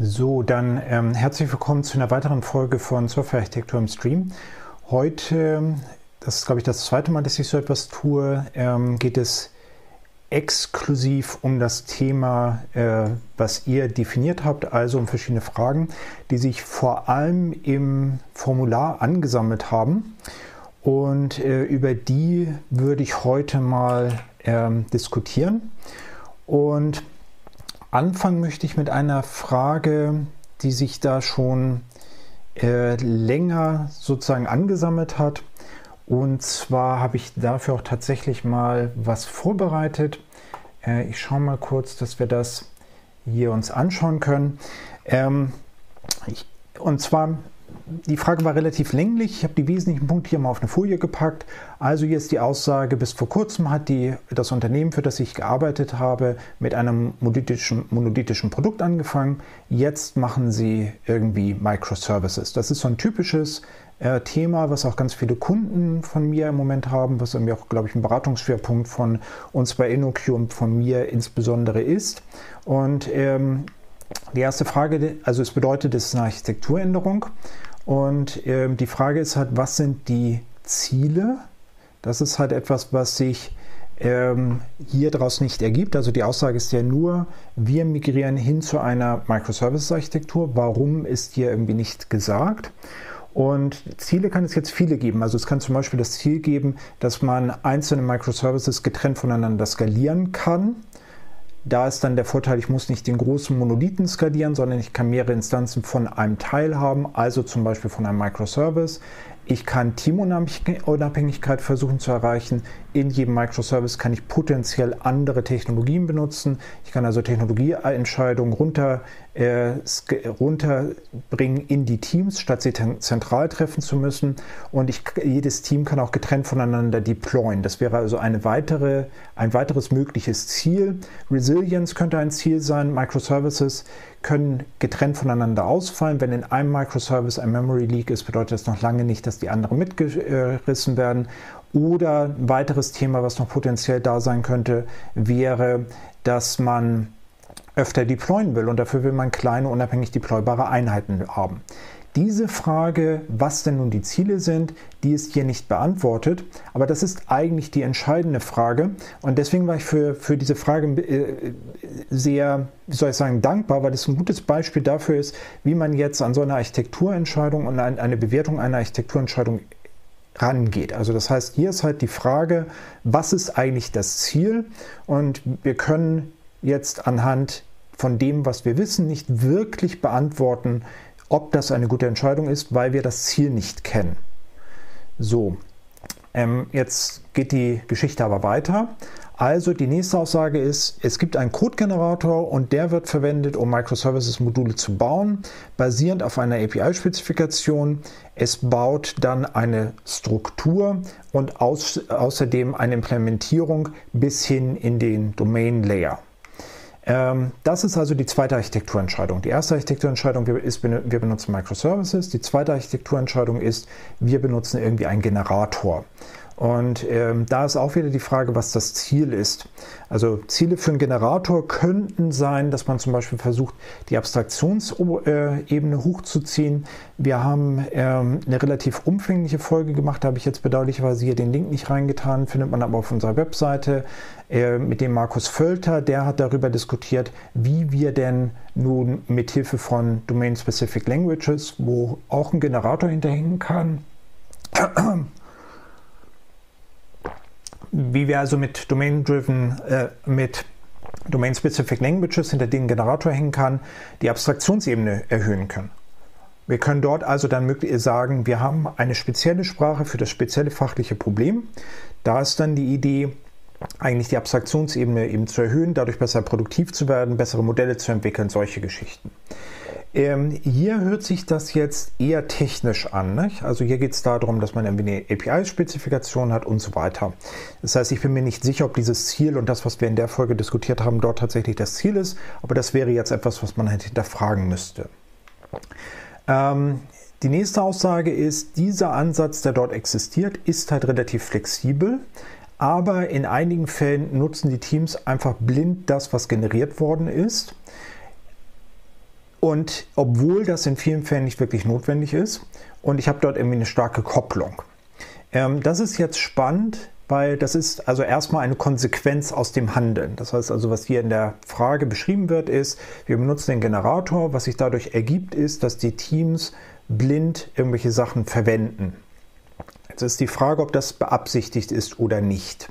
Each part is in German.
So, dann ähm, herzlich willkommen zu einer weiteren Folge von Softwarearchitektur im Stream. Heute, das ist glaube ich das zweite Mal, dass ich so etwas tue, ähm, geht es exklusiv um das Thema, äh, was ihr definiert habt, also um verschiedene Fragen, die sich vor allem im Formular angesammelt haben. Und äh, über die würde ich heute mal ähm, diskutieren. Und Anfangen möchte ich mit einer Frage, die sich da schon äh, länger sozusagen angesammelt hat. Und zwar habe ich dafür auch tatsächlich mal was vorbereitet. Äh, ich schaue mal kurz, dass wir das hier uns anschauen können. Ähm, ich, und zwar die Frage war relativ länglich. Ich habe die wesentlichen Punkte hier mal auf eine Folie gepackt. Also hier ist die Aussage, bis vor kurzem hat die, das Unternehmen, für das ich gearbeitet habe, mit einem monolithischen, monolithischen Produkt angefangen. Jetzt machen sie irgendwie Microservices. Das ist so ein typisches äh, Thema, was auch ganz viele Kunden von mir im Moment haben, was irgendwie auch, glaube ich, ein Beratungsschwerpunkt von uns bei InnoQ und von mir insbesondere ist. Und ähm, die erste Frage, also es bedeutet, es ist eine Architekturänderung. Und äh, die Frage ist halt, was sind die Ziele? Das ist halt etwas, was sich ähm, hier daraus nicht ergibt. Also die Aussage ist ja nur, wir migrieren hin zu einer Microservices-Architektur. Warum ist hier irgendwie nicht gesagt? Und Ziele kann es jetzt viele geben. Also es kann zum Beispiel das Ziel geben, dass man einzelne Microservices getrennt voneinander skalieren kann. Da ist dann der Vorteil, ich muss nicht den großen Monolithen skalieren, sondern ich kann mehrere Instanzen von einem Teil haben, also zum Beispiel von einem Microservice. Ich kann Teamunabhängigkeit versuchen zu erreichen. In jedem Microservice kann ich potenziell andere Technologien benutzen. Ich kann also Technologieentscheidungen runter, runterbringen in die Teams, statt sie zentral treffen zu müssen. Und ich, jedes Team kann auch getrennt voneinander deployen. Das wäre also eine weitere, ein weiteres mögliches Ziel. Resilience könnte ein Ziel sein. Microservices können getrennt voneinander ausfallen. Wenn in einem Microservice ein Memory Leak ist, bedeutet das noch lange nicht, dass die anderen mitgerissen werden. Oder ein weiteres Thema, was noch potenziell da sein könnte, wäre, dass man öfter deployen will und dafür will man kleine, unabhängig deploybare Einheiten haben. Diese Frage, was denn nun die Ziele sind, die ist hier nicht beantwortet, aber das ist eigentlich die entscheidende Frage und deswegen war ich für, für diese Frage äh, sehr, wie soll ich sagen, dankbar, weil es ein gutes Beispiel dafür ist, wie man jetzt an so eine Architekturentscheidung und an eine Bewertung einer Architekturentscheidung rangeht. Also das heißt, hier ist halt die Frage, was ist eigentlich das Ziel und wir können jetzt anhand von dem, was wir wissen, nicht wirklich beantworten, ob das eine gute Entscheidung ist, weil wir das Ziel nicht kennen. So, ähm, jetzt geht die Geschichte aber weiter. Also die nächste Aussage ist, es gibt einen Code-Generator und der wird verwendet, um Microservices-Module zu bauen, basierend auf einer API-Spezifikation. Es baut dann eine Struktur und aus, außerdem eine Implementierung bis hin in den Domain-Layer. Ähm, das ist also die zweite Architekturentscheidung. Die erste Architekturentscheidung ist, wir benutzen Microservices. Die zweite Architekturentscheidung ist, wir benutzen irgendwie einen Generator. Und ähm, da ist auch wieder die Frage, was das Ziel ist. Also Ziele für einen Generator könnten sein, dass man zum Beispiel versucht, die Abstraktionsebene hochzuziehen. Wir haben ähm, eine relativ umfängliche Folge gemacht, da habe ich jetzt bedauerlicherweise hier den Link nicht reingetan, findet man aber auf unserer Webseite äh, mit dem Markus Völter. Der hat darüber diskutiert, wie wir denn nun mit Hilfe von Domain-Specific Languages, wo auch ein Generator hinterhängen kann, wie wir also mit Domain-Driven, äh, mit Domain-Specific Languages, hinter denen Generator hängen kann, die Abstraktionsebene erhöhen können. Wir können dort also dann sagen, wir haben eine spezielle Sprache für das spezielle fachliche Problem. Da ist dann die Idee, eigentlich die Abstraktionsebene eben zu erhöhen, dadurch besser produktiv zu werden, bessere Modelle zu entwickeln, solche Geschichten. Ähm, hier hört sich das jetzt eher technisch an. Nicht? Also hier geht es darum, dass man irgendwie eine API-Spezifikation hat und so weiter. Das heißt, ich bin mir nicht sicher, ob dieses Ziel und das, was wir in der Folge diskutiert haben, dort tatsächlich das Ziel ist. Aber das wäre jetzt etwas, was man halt hinterfragen müsste. Ähm, die nächste Aussage ist, dieser Ansatz, der dort existiert, ist halt relativ flexibel. Aber in einigen Fällen nutzen die Teams einfach blind das, was generiert worden ist. Und obwohl das in vielen Fällen nicht wirklich notwendig ist, und ich habe dort irgendwie eine starke Kopplung. Ähm, das ist jetzt spannend, weil das ist also erstmal eine Konsequenz aus dem Handeln. Das heißt also, was hier in der Frage beschrieben wird, ist, wir benutzen den Generator. Was sich dadurch ergibt, ist, dass die Teams blind irgendwelche Sachen verwenden. Jetzt ist die Frage, ob das beabsichtigt ist oder nicht.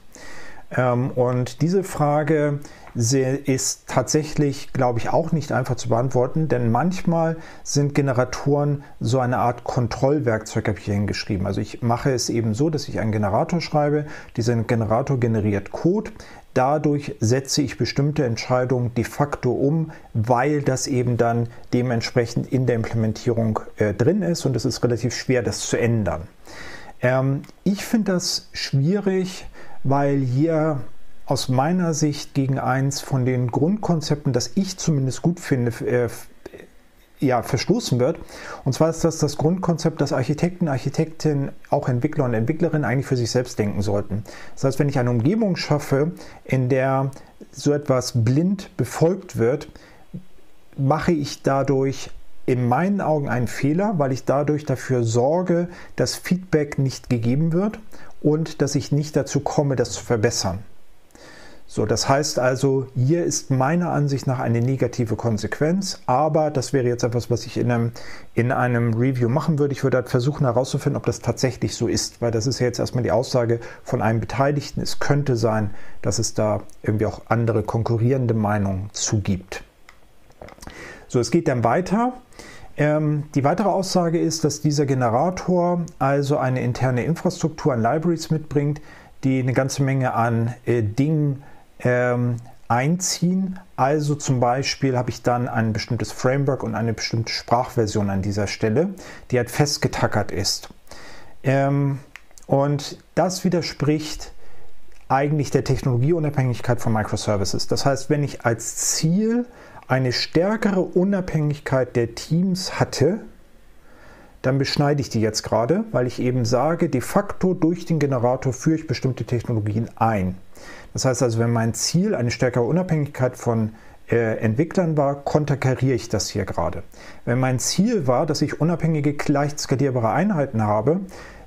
Ähm, und diese Frage ist tatsächlich, glaube ich, auch nicht einfach zu beantworten, denn manchmal sind Generatoren so eine Art Kontrollwerkzeug, habe ich hier hingeschrieben. Also ich mache es eben so, dass ich einen Generator schreibe. Dieser Generator generiert Code. Dadurch setze ich bestimmte Entscheidungen de facto um, weil das eben dann dementsprechend in der Implementierung äh, drin ist und es ist relativ schwer, das zu ändern. Ähm, ich finde das schwierig, weil hier aus meiner Sicht gegen eins von den Grundkonzepten, das ich zumindest gut finde, äh, ja, verstoßen wird. Und zwar ist das das Grundkonzept, dass Architekten, Architektinnen, auch Entwickler und Entwicklerinnen eigentlich für sich selbst denken sollten. Das heißt, wenn ich eine Umgebung schaffe, in der so etwas blind befolgt wird, mache ich dadurch in meinen Augen einen Fehler, weil ich dadurch dafür sorge, dass Feedback nicht gegeben wird und dass ich nicht dazu komme, das zu verbessern. So, das heißt also, hier ist meiner Ansicht nach eine negative Konsequenz, aber das wäre jetzt etwas, was ich in einem, in einem Review machen würde. Ich würde halt versuchen herauszufinden, ob das tatsächlich so ist, weil das ist ja jetzt erstmal die Aussage von einem Beteiligten. Es könnte sein, dass es da irgendwie auch andere konkurrierende Meinungen zugibt. So, es geht dann weiter. Ähm, die weitere Aussage ist, dass dieser Generator also eine interne Infrastruktur an Libraries mitbringt, die eine ganze Menge an äh, Dingen ähm, einziehen. Also zum Beispiel habe ich dann ein bestimmtes Framework und eine bestimmte Sprachversion an dieser Stelle, die halt festgetackert ist. Ähm, und das widerspricht eigentlich der Technologieunabhängigkeit von Microservices. Das heißt, wenn ich als Ziel eine stärkere Unabhängigkeit der Teams hatte, dann beschneide ich die jetzt gerade, weil ich eben sage, de facto durch den Generator führe ich bestimmte Technologien ein. Das heißt also, wenn mein Ziel eine stärkere Unabhängigkeit von äh, Entwicklern war, konterkariere ich das hier gerade. Wenn mein Ziel war, dass ich unabhängige, leicht skalierbare Einheiten habe,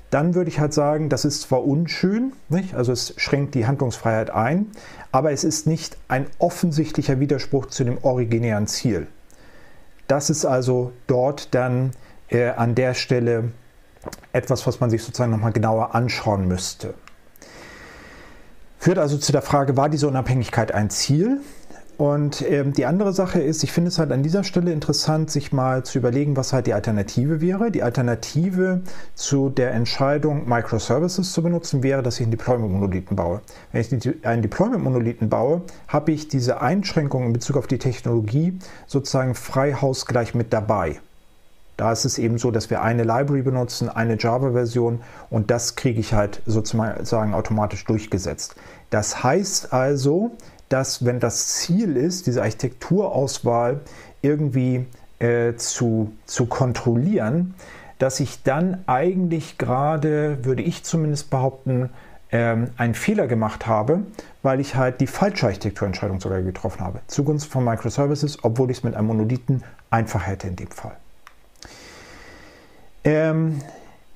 dann würde ich halt sagen, das ist zwar unschön, nicht? also es schränkt die Handlungsfreiheit ein, aber es ist nicht ein offensichtlicher Widerspruch zu dem originären Ziel. Das ist also dort dann äh, an der Stelle etwas, was man sich sozusagen nochmal genauer anschauen müsste. Führt also zu der Frage, war diese Unabhängigkeit ein Ziel? Und ähm, die andere Sache ist, ich finde es halt an dieser Stelle interessant, sich mal zu überlegen, was halt die Alternative wäre. Die Alternative zu der Entscheidung, Microservices zu benutzen, wäre, dass ich einen Deployment-Monolithen baue. Wenn ich einen Deployment-Monolithen baue, habe ich diese Einschränkungen in Bezug auf die Technologie sozusagen frei hausgleich mit dabei. Da ist es eben so, dass wir eine Library benutzen, eine Java-Version und das kriege ich halt sozusagen automatisch durchgesetzt. Das heißt also, dass wenn das Ziel ist, diese Architekturauswahl irgendwie äh, zu, zu kontrollieren, dass ich dann eigentlich gerade, würde ich zumindest behaupten, ähm, einen Fehler gemacht habe, weil ich halt die falsche Architekturentscheidung sogar getroffen habe. Zugunsten von Microservices, obwohl ich es mit einem Monolithen einfach hätte in dem Fall. Ähm,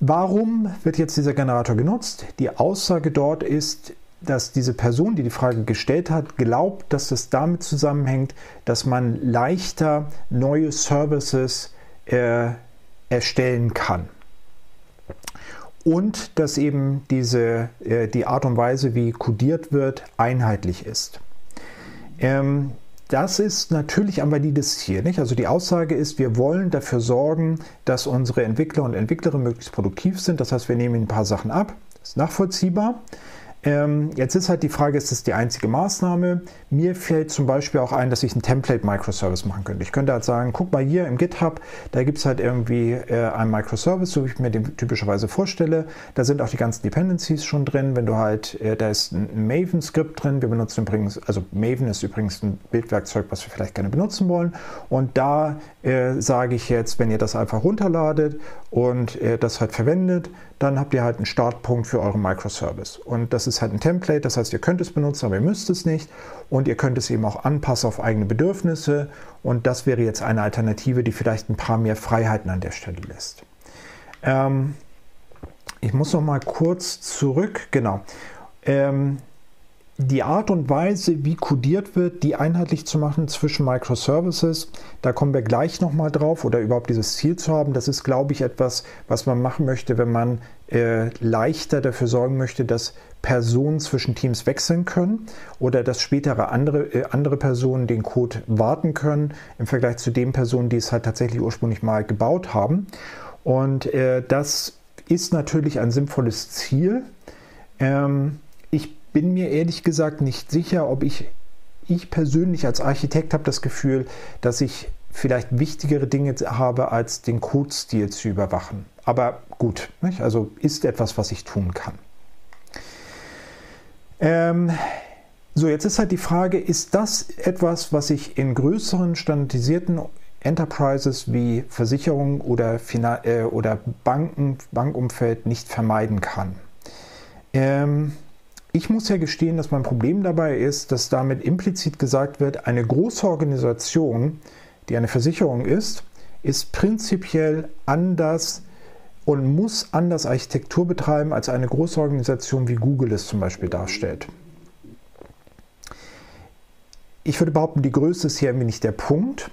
warum wird jetzt dieser Generator genutzt? Die Aussage dort ist, dass diese Person, die die Frage gestellt hat, glaubt, dass es damit zusammenhängt, dass man leichter neue Services äh, erstellen kann. Und dass eben diese, äh, die Art und Weise, wie codiert wird, einheitlich ist. Ähm, das ist natürlich ein valides Ziel. Nicht? Also die Aussage ist, wir wollen dafür sorgen, dass unsere Entwickler und Entwicklerinnen möglichst produktiv sind. Das heißt, wir nehmen ein paar Sachen ab. Das ist nachvollziehbar. Ähm, jetzt ist halt die Frage, ist das die einzige Maßnahme? Mir fällt zum Beispiel auch ein, dass ich einen Template-Microservice machen könnte. Ich könnte halt sagen, guck mal hier im GitHub, da gibt es halt irgendwie äh, einen Microservice, so wie ich mir den typischerweise vorstelle. Da sind auch die ganzen Dependencies schon drin. Wenn du halt, äh, da ist ein Maven-Skript drin. Wir benutzen übrigens, also Maven ist übrigens ein Bildwerkzeug, was wir vielleicht gerne benutzen wollen. Und da äh, sage ich jetzt, wenn ihr das einfach runterladet und äh, das halt verwendet, dann habt ihr halt einen Startpunkt für euren Microservice. Und das ist halt ein Template, das heißt, ihr könnt es benutzen, aber ihr müsst es nicht. Und ihr könnt es eben auch anpassen auf eigene Bedürfnisse. Und das wäre jetzt eine Alternative, die vielleicht ein paar mehr Freiheiten an der Stelle lässt. Ähm, ich muss noch mal kurz zurück. Genau. Ähm, die Art und Weise, wie codiert wird, die einheitlich zu machen zwischen Microservices, da kommen wir gleich nochmal drauf oder überhaupt dieses Ziel zu haben, das ist, glaube ich, etwas, was man machen möchte, wenn man äh, leichter dafür sorgen möchte, dass Personen zwischen Teams wechseln können oder dass spätere andere, äh, andere Personen den Code warten können im Vergleich zu den Personen, die es halt tatsächlich ursprünglich mal gebaut haben. Und äh, das ist natürlich ein sinnvolles Ziel. Ähm, ich bin mir ehrlich gesagt nicht sicher, ob ich, ich persönlich als Architekt habe das Gefühl, dass ich vielleicht wichtigere Dinge habe, als den Codestil zu überwachen. Aber gut, nicht? also ist etwas, was ich tun kann. Ähm, so, jetzt ist halt die Frage, ist das etwas, was ich in größeren standardisierten Enterprises wie Versicherungen oder, äh, oder Banken, Bankumfeld nicht vermeiden kann? Ähm, ich muss ja gestehen, dass mein Problem dabei ist, dass damit implizit gesagt wird, eine große Organisation, die eine Versicherung ist, ist prinzipiell anders und muss anders Architektur betreiben, als eine große Organisation wie Google es zum Beispiel darstellt. Ich würde behaupten, die Größe ist hier irgendwie nicht der Punkt.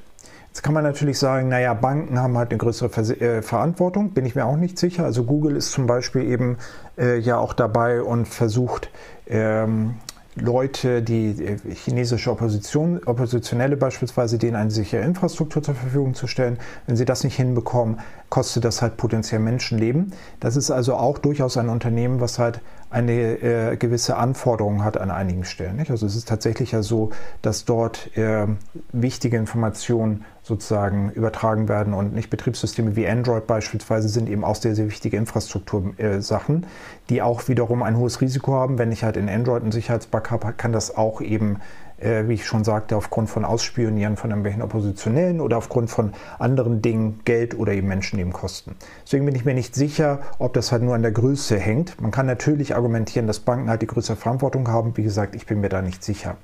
Jetzt kann man natürlich sagen, naja, Banken haben halt eine größere Ver äh, Verantwortung, bin ich mir auch nicht sicher. Also Google ist zum Beispiel eben äh, ja auch dabei und versucht, ähm, Leute, die äh, chinesische Opposition, Oppositionelle beispielsweise, denen eine sichere Infrastruktur zur Verfügung zu stellen. Wenn sie das nicht hinbekommen, kostet das halt potenziell Menschenleben. Das ist also auch durchaus ein Unternehmen, was halt eine äh, gewisse Anforderung hat an einigen Stellen. Nicht? Also es ist tatsächlich ja so, dass dort äh, wichtige Informationen sozusagen übertragen werden und nicht Betriebssysteme wie Android beispielsweise sind eben auch sehr, sehr wichtige Infrastruktursachen, äh, die auch wiederum ein hohes Risiko haben. Wenn ich halt in Android einen Sicherheitsbug habe, kann das auch eben äh, wie ich schon sagte, aufgrund von Ausspionieren von irgendwelchen Oppositionellen oder aufgrund von anderen Dingen Geld oder eben Menschenleben kosten. Deswegen bin ich mir nicht sicher, ob das halt nur an der Größe hängt. Man kann natürlich argumentieren, dass Banken halt die größere Verantwortung haben. Wie gesagt, ich bin mir da nicht sicher.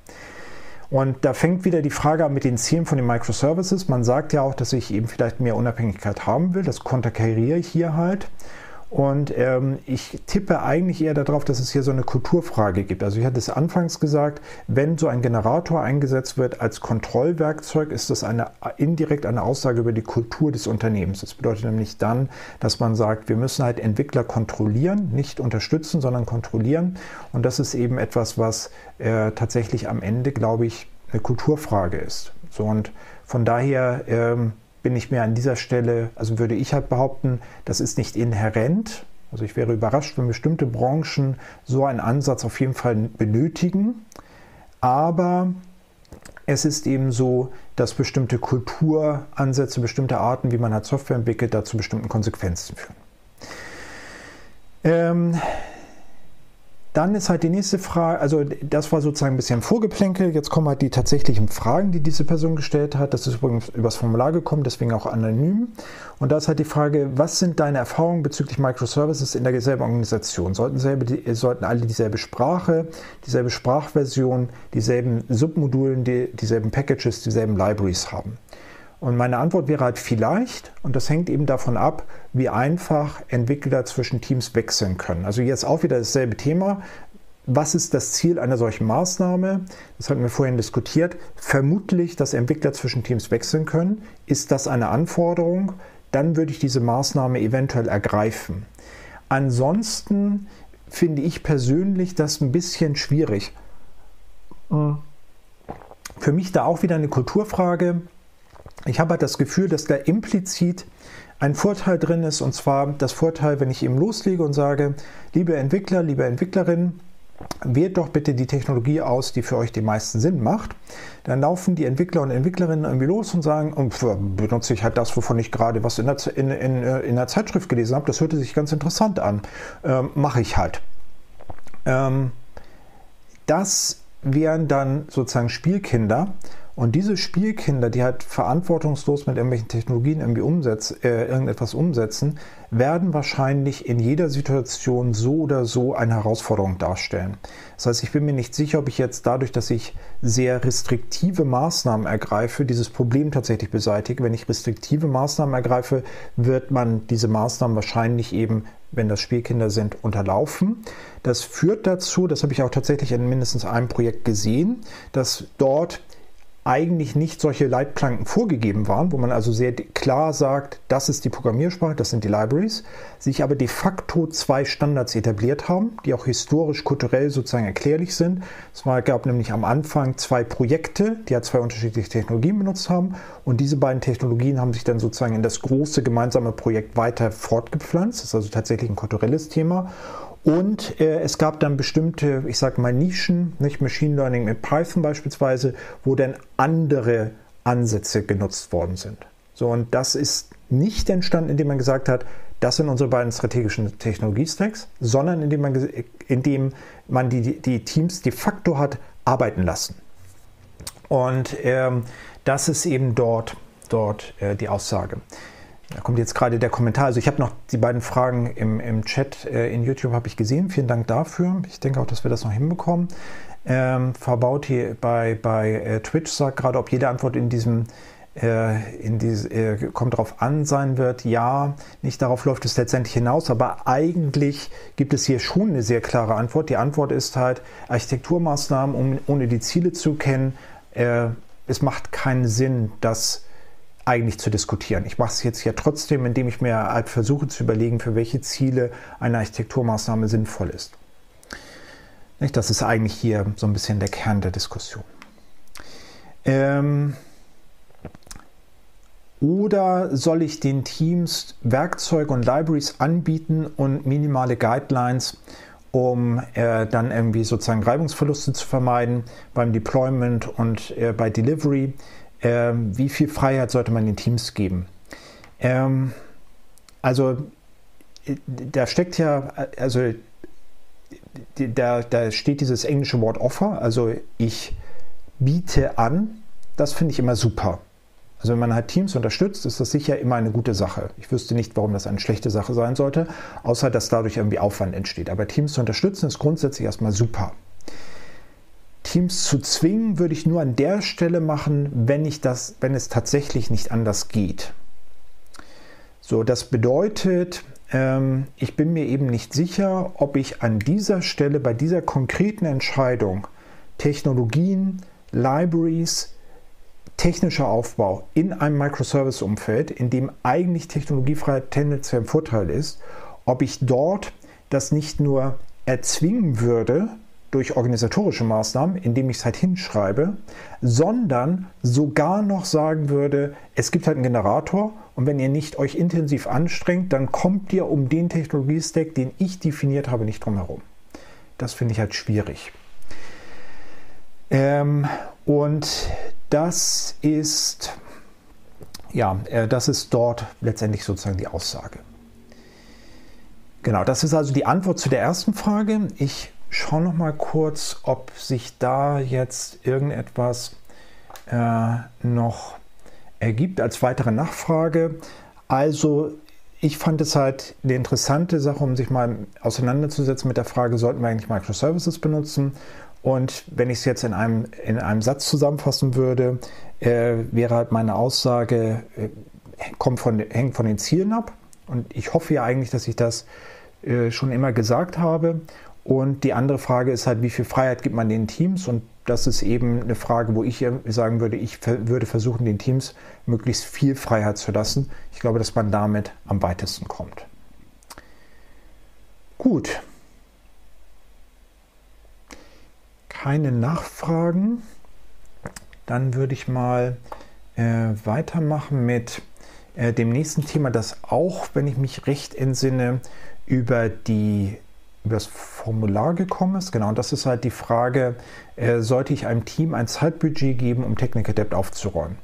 Und da fängt wieder die Frage an mit den Zielen von den Microservices. Man sagt ja auch, dass ich eben vielleicht mehr Unabhängigkeit haben will. Das konterkariere ich hier halt. Und ähm, ich tippe eigentlich eher darauf, dass es hier so eine Kulturfrage gibt. Also ich hatte es anfangs gesagt, wenn so ein Generator eingesetzt wird als Kontrollwerkzeug, ist das eine, indirekt eine Aussage über die Kultur des Unternehmens. Das bedeutet nämlich dann, dass man sagt, wir müssen halt Entwickler kontrollieren, nicht unterstützen, sondern kontrollieren. Und das ist eben etwas, was äh, tatsächlich am Ende, glaube ich, eine Kulturfrage ist. So und von daher ähm, bin ich mir an dieser Stelle, also würde ich halt behaupten, das ist nicht inhärent. Also ich wäre überrascht, wenn bestimmte Branchen so einen Ansatz auf jeden Fall benötigen. Aber es ist eben so, dass bestimmte Kulturansätze, bestimmte Arten, wie man halt Software entwickelt, da zu bestimmten Konsequenzen führen. Ähm, dann ist halt die nächste Frage, also das war sozusagen ein bisschen Vorgeplänkel. Jetzt kommen halt die tatsächlichen Fragen, die diese Person gestellt hat. Das ist übrigens übers Formular gekommen, deswegen auch anonym. Und da ist halt die Frage, was sind deine Erfahrungen bezüglich Microservices in derselben Organisation? Sollten, selbe, sollten alle dieselbe Sprache, dieselbe Sprachversion, dieselben Submodulen, die, dieselben Packages, dieselben Libraries haben? Und meine Antwort wäre halt vielleicht, und das hängt eben davon ab, wie einfach Entwickler zwischen Teams wechseln können. Also jetzt auch wieder dasselbe Thema. Was ist das Ziel einer solchen Maßnahme? Das hatten wir vorhin diskutiert. Vermutlich, dass Entwickler zwischen Teams wechseln können. Ist das eine Anforderung? Dann würde ich diese Maßnahme eventuell ergreifen. Ansonsten finde ich persönlich das ein bisschen schwierig. Für mich da auch wieder eine Kulturfrage ich habe halt das Gefühl, dass da implizit ein Vorteil drin ist, und zwar das Vorteil, wenn ich eben loslege und sage, liebe Entwickler, liebe Entwicklerin, wählt doch bitte die Technologie aus, die für euch den meisten Sinn macht. Dann laufen die Entwickler und Entwicklerinnen irgendwie los und sagen, und benutze ich halt das, wovon ich gerade was in der, in, in, äh, in der Zeitschrift gelesen habe. Das hörte sich ganz interessant an. Ähm, Mache ich halt. Ähm, das wären dann sozusagen Spielkinder. Und diese Spielkinder, die halt verantwortungslos mit irgendwelchen Technologien irgendwie umsetz, äh, irgendetwas umsetzen, werden wahrscheinlich in jeder Situation so oder so eine Herausforderung darstellen. Das heißt, ich bin mir nicht sicher, ob ich jetzt dadurch, dass ich sehr restriktive Maßnahmen ergreife, dieses Problem tatsächlich beseitige. Wenn ich restriktive Maßnahmen ergreife, wird man diese Maßnahmen wahrscheinlich eben wenn das Spielkinder sind, unterlaufen. Das führt dazu, das habe ich auch tatsächlich in mindestens einem Projekt gesehen, dass dort eigentlich nicht solche Leitplanken vorgegeben waren, wo man also sehr klar sagt, das ist die Programmiersprache, das sind die Libraries, sich aber de facto zwei Standards etabliert haben, die auch historisch, kulturell sozusagen erklärlich sind. Es gab nämlich am Anfang zwei Projekte, die ja zwei unterschiedliche Technologien benutzt haben und diese beiden Technologien haben sich dann sozusagen in das große gemeinsame Projekt weiter fortgepflanzt. Das ist also tatsächlich ein kulturelles Thema. Und äh, es gab dann bestimmte, ich sage mal Nischen, nicht Machine Learning mit Python beispielsweise, wo dann andere Ansätze genutzt worden sind. So, und das ist nicht entstanden, indem man gesagt hat, das sind unsere beiden strategischen Technologiestacks, sondern indem man, indem man die, die Teams de facto hat arbeiten lassen. Und ähm, das ist eben dort, dort äh, die Aussage. Da kommt jetzt gerade der Kommentar. Also ich habe noch die beiden Fragen im, im Chat äh, in YouTube habe ich gesehen. Vielen Dank dafür. Ich denke auch, dass wir das noch hinbekommen. Ähm, Verbauti bei, bei äh, Twitch sagt gerade, ob jede Antwort in diesem äh, in diese, äh, kommt darauf an sein wird. Ja, nicht darauf läuft es letztendlich hinaus, aber eigentlich gibt es hier schon eine sehr klare Antwort. Die Antwort ist halt Architekturmaßnahmen, um, ohne die Ziele zu kennen. Äh, es macht keinen Sinn, dass eigentlich zu diskutieren. Ich mache es jetzt ja trotzdem, indem ich mir halt versuche zu überlegen, für welche Ziele eine Architekturmaßnahme sinnvoll ist. Das ist eigentlich hier so ein bisschen der Kern der Diskussion. Ähm oder soll ich den Teams Werkzeuge und Libraries anbieten und minimale Guidelines, um äh, dann irgendwie sozusagen Reibungsverluste zu vermeiden beim Deployment und äh, bei Delivery? Ähm, wie viel Freiheit sollte man den Teams geben? Ähm, also da steckt ja, also da, da steht dieses englische Wort Offer, also ich biete an, das finde ich immer super. Also wenn man halt Teams unterstützt, ist das sicher immer eine gute Sache. Ich wüsste nicht, warum das eine schlechte Sache sein sollte, außer dass dadurch irgendwie Aufwand entsteht. Aber Teams zu unterstützen ist grundsätzlich erstmal super. Teams zu zwingen, würde ich nur an der Stelle machen, wenn, ich das, wenn es tatsächlich nicht anders geht. So, das bedeutet, ähm, ich bin mir eben nicht sicher, ob ich an dieser Stelle bei dieser konkreten Entscheidung Technologien, Libraries, technischer Aufbau in einem Microservice-Umfeld, in dem eigentlich Technologiefreiheit tendenziell ein Vorteil ist, ob ich dort das nicht nur erzwingen würde, durch organisatorische Maßnahmen, indem ich es halt hinschreibe, sondern sogar noch sagen würde, es gibt halt einen Generator und wenn ihr nicht euch intensiv anstrengt, dann kommt ihr um den Technologiestack, den ich definiert habe, nicht drum herum. Das finde ich halt schwierig. Ähm, und das ist, ja, äh, das ist dort letztendlich sozusagen die Aussage. Genau, das ist also die Antwort zu der ersten Frage. Ich schaue noch mal kurz, ob sich da jetzt irgendetwas äh, noch ergibt als weitere Nachfrage. Also ich fand es halt eine interessante Sache, um sich mal auseinanderzusetzen mit der Frage, sollten wir eigentlich Microservices benutzen? Und wenn ich es jetzt in einem, in einem Satz zusammenfassen würde, äh, wäre halt meine Aussage, äh, kommt von, hängt von den Zielen ab. Und ich hoffe ja eigentlich, dass ich das äh, schon immer gesagt habe. Und die andere Frage ist halt, wie viel Freiheit gibt man den Teams? Und das ist eben eine Frage, wo ich sagen würde, ich würde versuchen, den Teams möglichst viel Freiheit zu lassen. Ich glaube, dass man damit am weitesten kommt. Gut. Keine Nachfragen. Dann würde ich mal äh, weitermachen mit äh, dem nächsten Thema, das auch, wenn ich mich recht entsinne, über die über das Formular gekommen ist. Genau, und das ist halt die Frage, äh, sollte ich einem Team ein Zeitbudget geben, um Technical Debt aufzuräumen?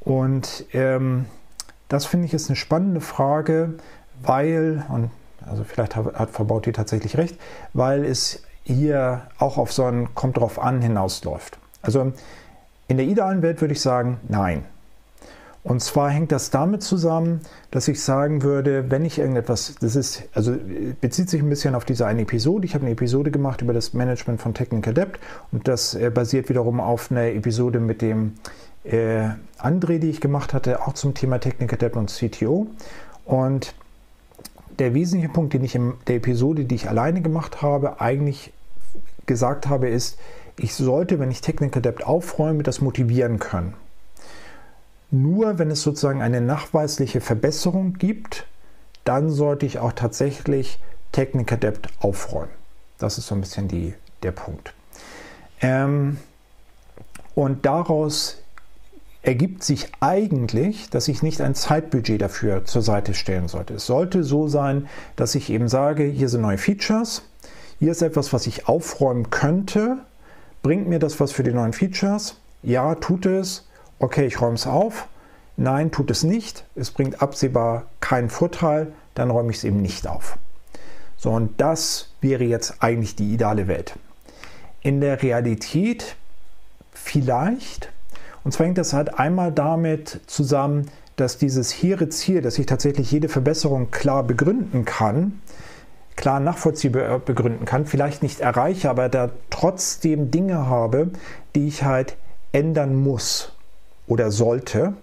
Und ähm, das finde ich ist eine spannende Frage, weil, und also vielleicht hat, hat Verbauti tatsächlich recht, weil es hier auch auf so ein Kommt drauf an hinausläuft. Also in der idealen Welt würde ich sagen, nein. Und zwar hängt das damit zusammen, dass ich sagen würde, wenn ich irgendetwas, das ist, also bezieht sich ein bisschen auf diese eine Episode. Ich habe eine Episode gemacht über das Management von Technical Debt und das äh, basiert wiederum auf einer Episode mit dem äh, André, die ich gemacht hatte, auch zum Thema Technical Debt und CTO. Und der wesentliche Punkt, den ich in der Episode, die ich alleine gemacht habe, eigentlich gesagt habe, ist, ich sollte, wenn ich Technical Debt aufräume, das motivieren können. Nur wenn es sozusagen eine nachweisliche Verbesserung gibt, dann sollte ich auch tatsächlich Technical Debt aufräumen. Das ist so ein bisschen die, der Punkt. Ähm, und daraus ergibt sich eigentlich, dass ich nicht ein Zeitbudget dafür zur Seite stellen sollte. Es sollte so sein, dass ich eben sage, hier sind neue Features, hier ist etwas, was ich aufräumen könnte. Bringt mir das was für die neuen Features? Ja, tut es okay, ich räume es auf. Nein, tut es nicht. Es bringt absehbar keinen Vorteil. Dann räume ich es eben nicht auf. So, und das wäre jetzt eigentlich die ideale Welt. In der Realität vielleicht. Und zwar hängt das halt einmal damit zusammen, dass dieses hehre Ziel, dass ich tatsächlich jede Verbesserung klar begründen kann, klar nachvollziehbar begründen kann, vielleicht nicht erreiche, aber da trotzdem Dinge habe, die ich halt ändern muss oder sollte.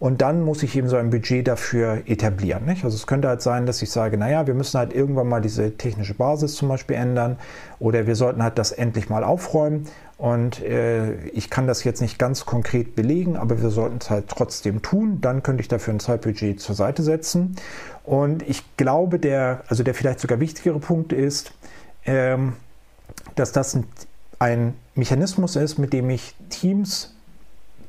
Und dann muss ich eben so ein Budget dafür etablieren. Nicht? Also es könnte halt sein, dass ich sage, naja, wir müssen halt irgendwann mal diese technische Basis zum Beispiel ändern oder wir sollten halt das endlich mal aufräumen. Und äh, ich kann das jetzt nicht ganz konkret belegen, aber wir sollten es halt trotzdem tun. Dann könnte ich dafür ein Zeitbudget zur Seite setzen. Und ich glaube, der, also der vielleicht sogar wichtigere Punkt ist, ähm, dass das ein, ein Mechanismus ist, mit dem ich Teams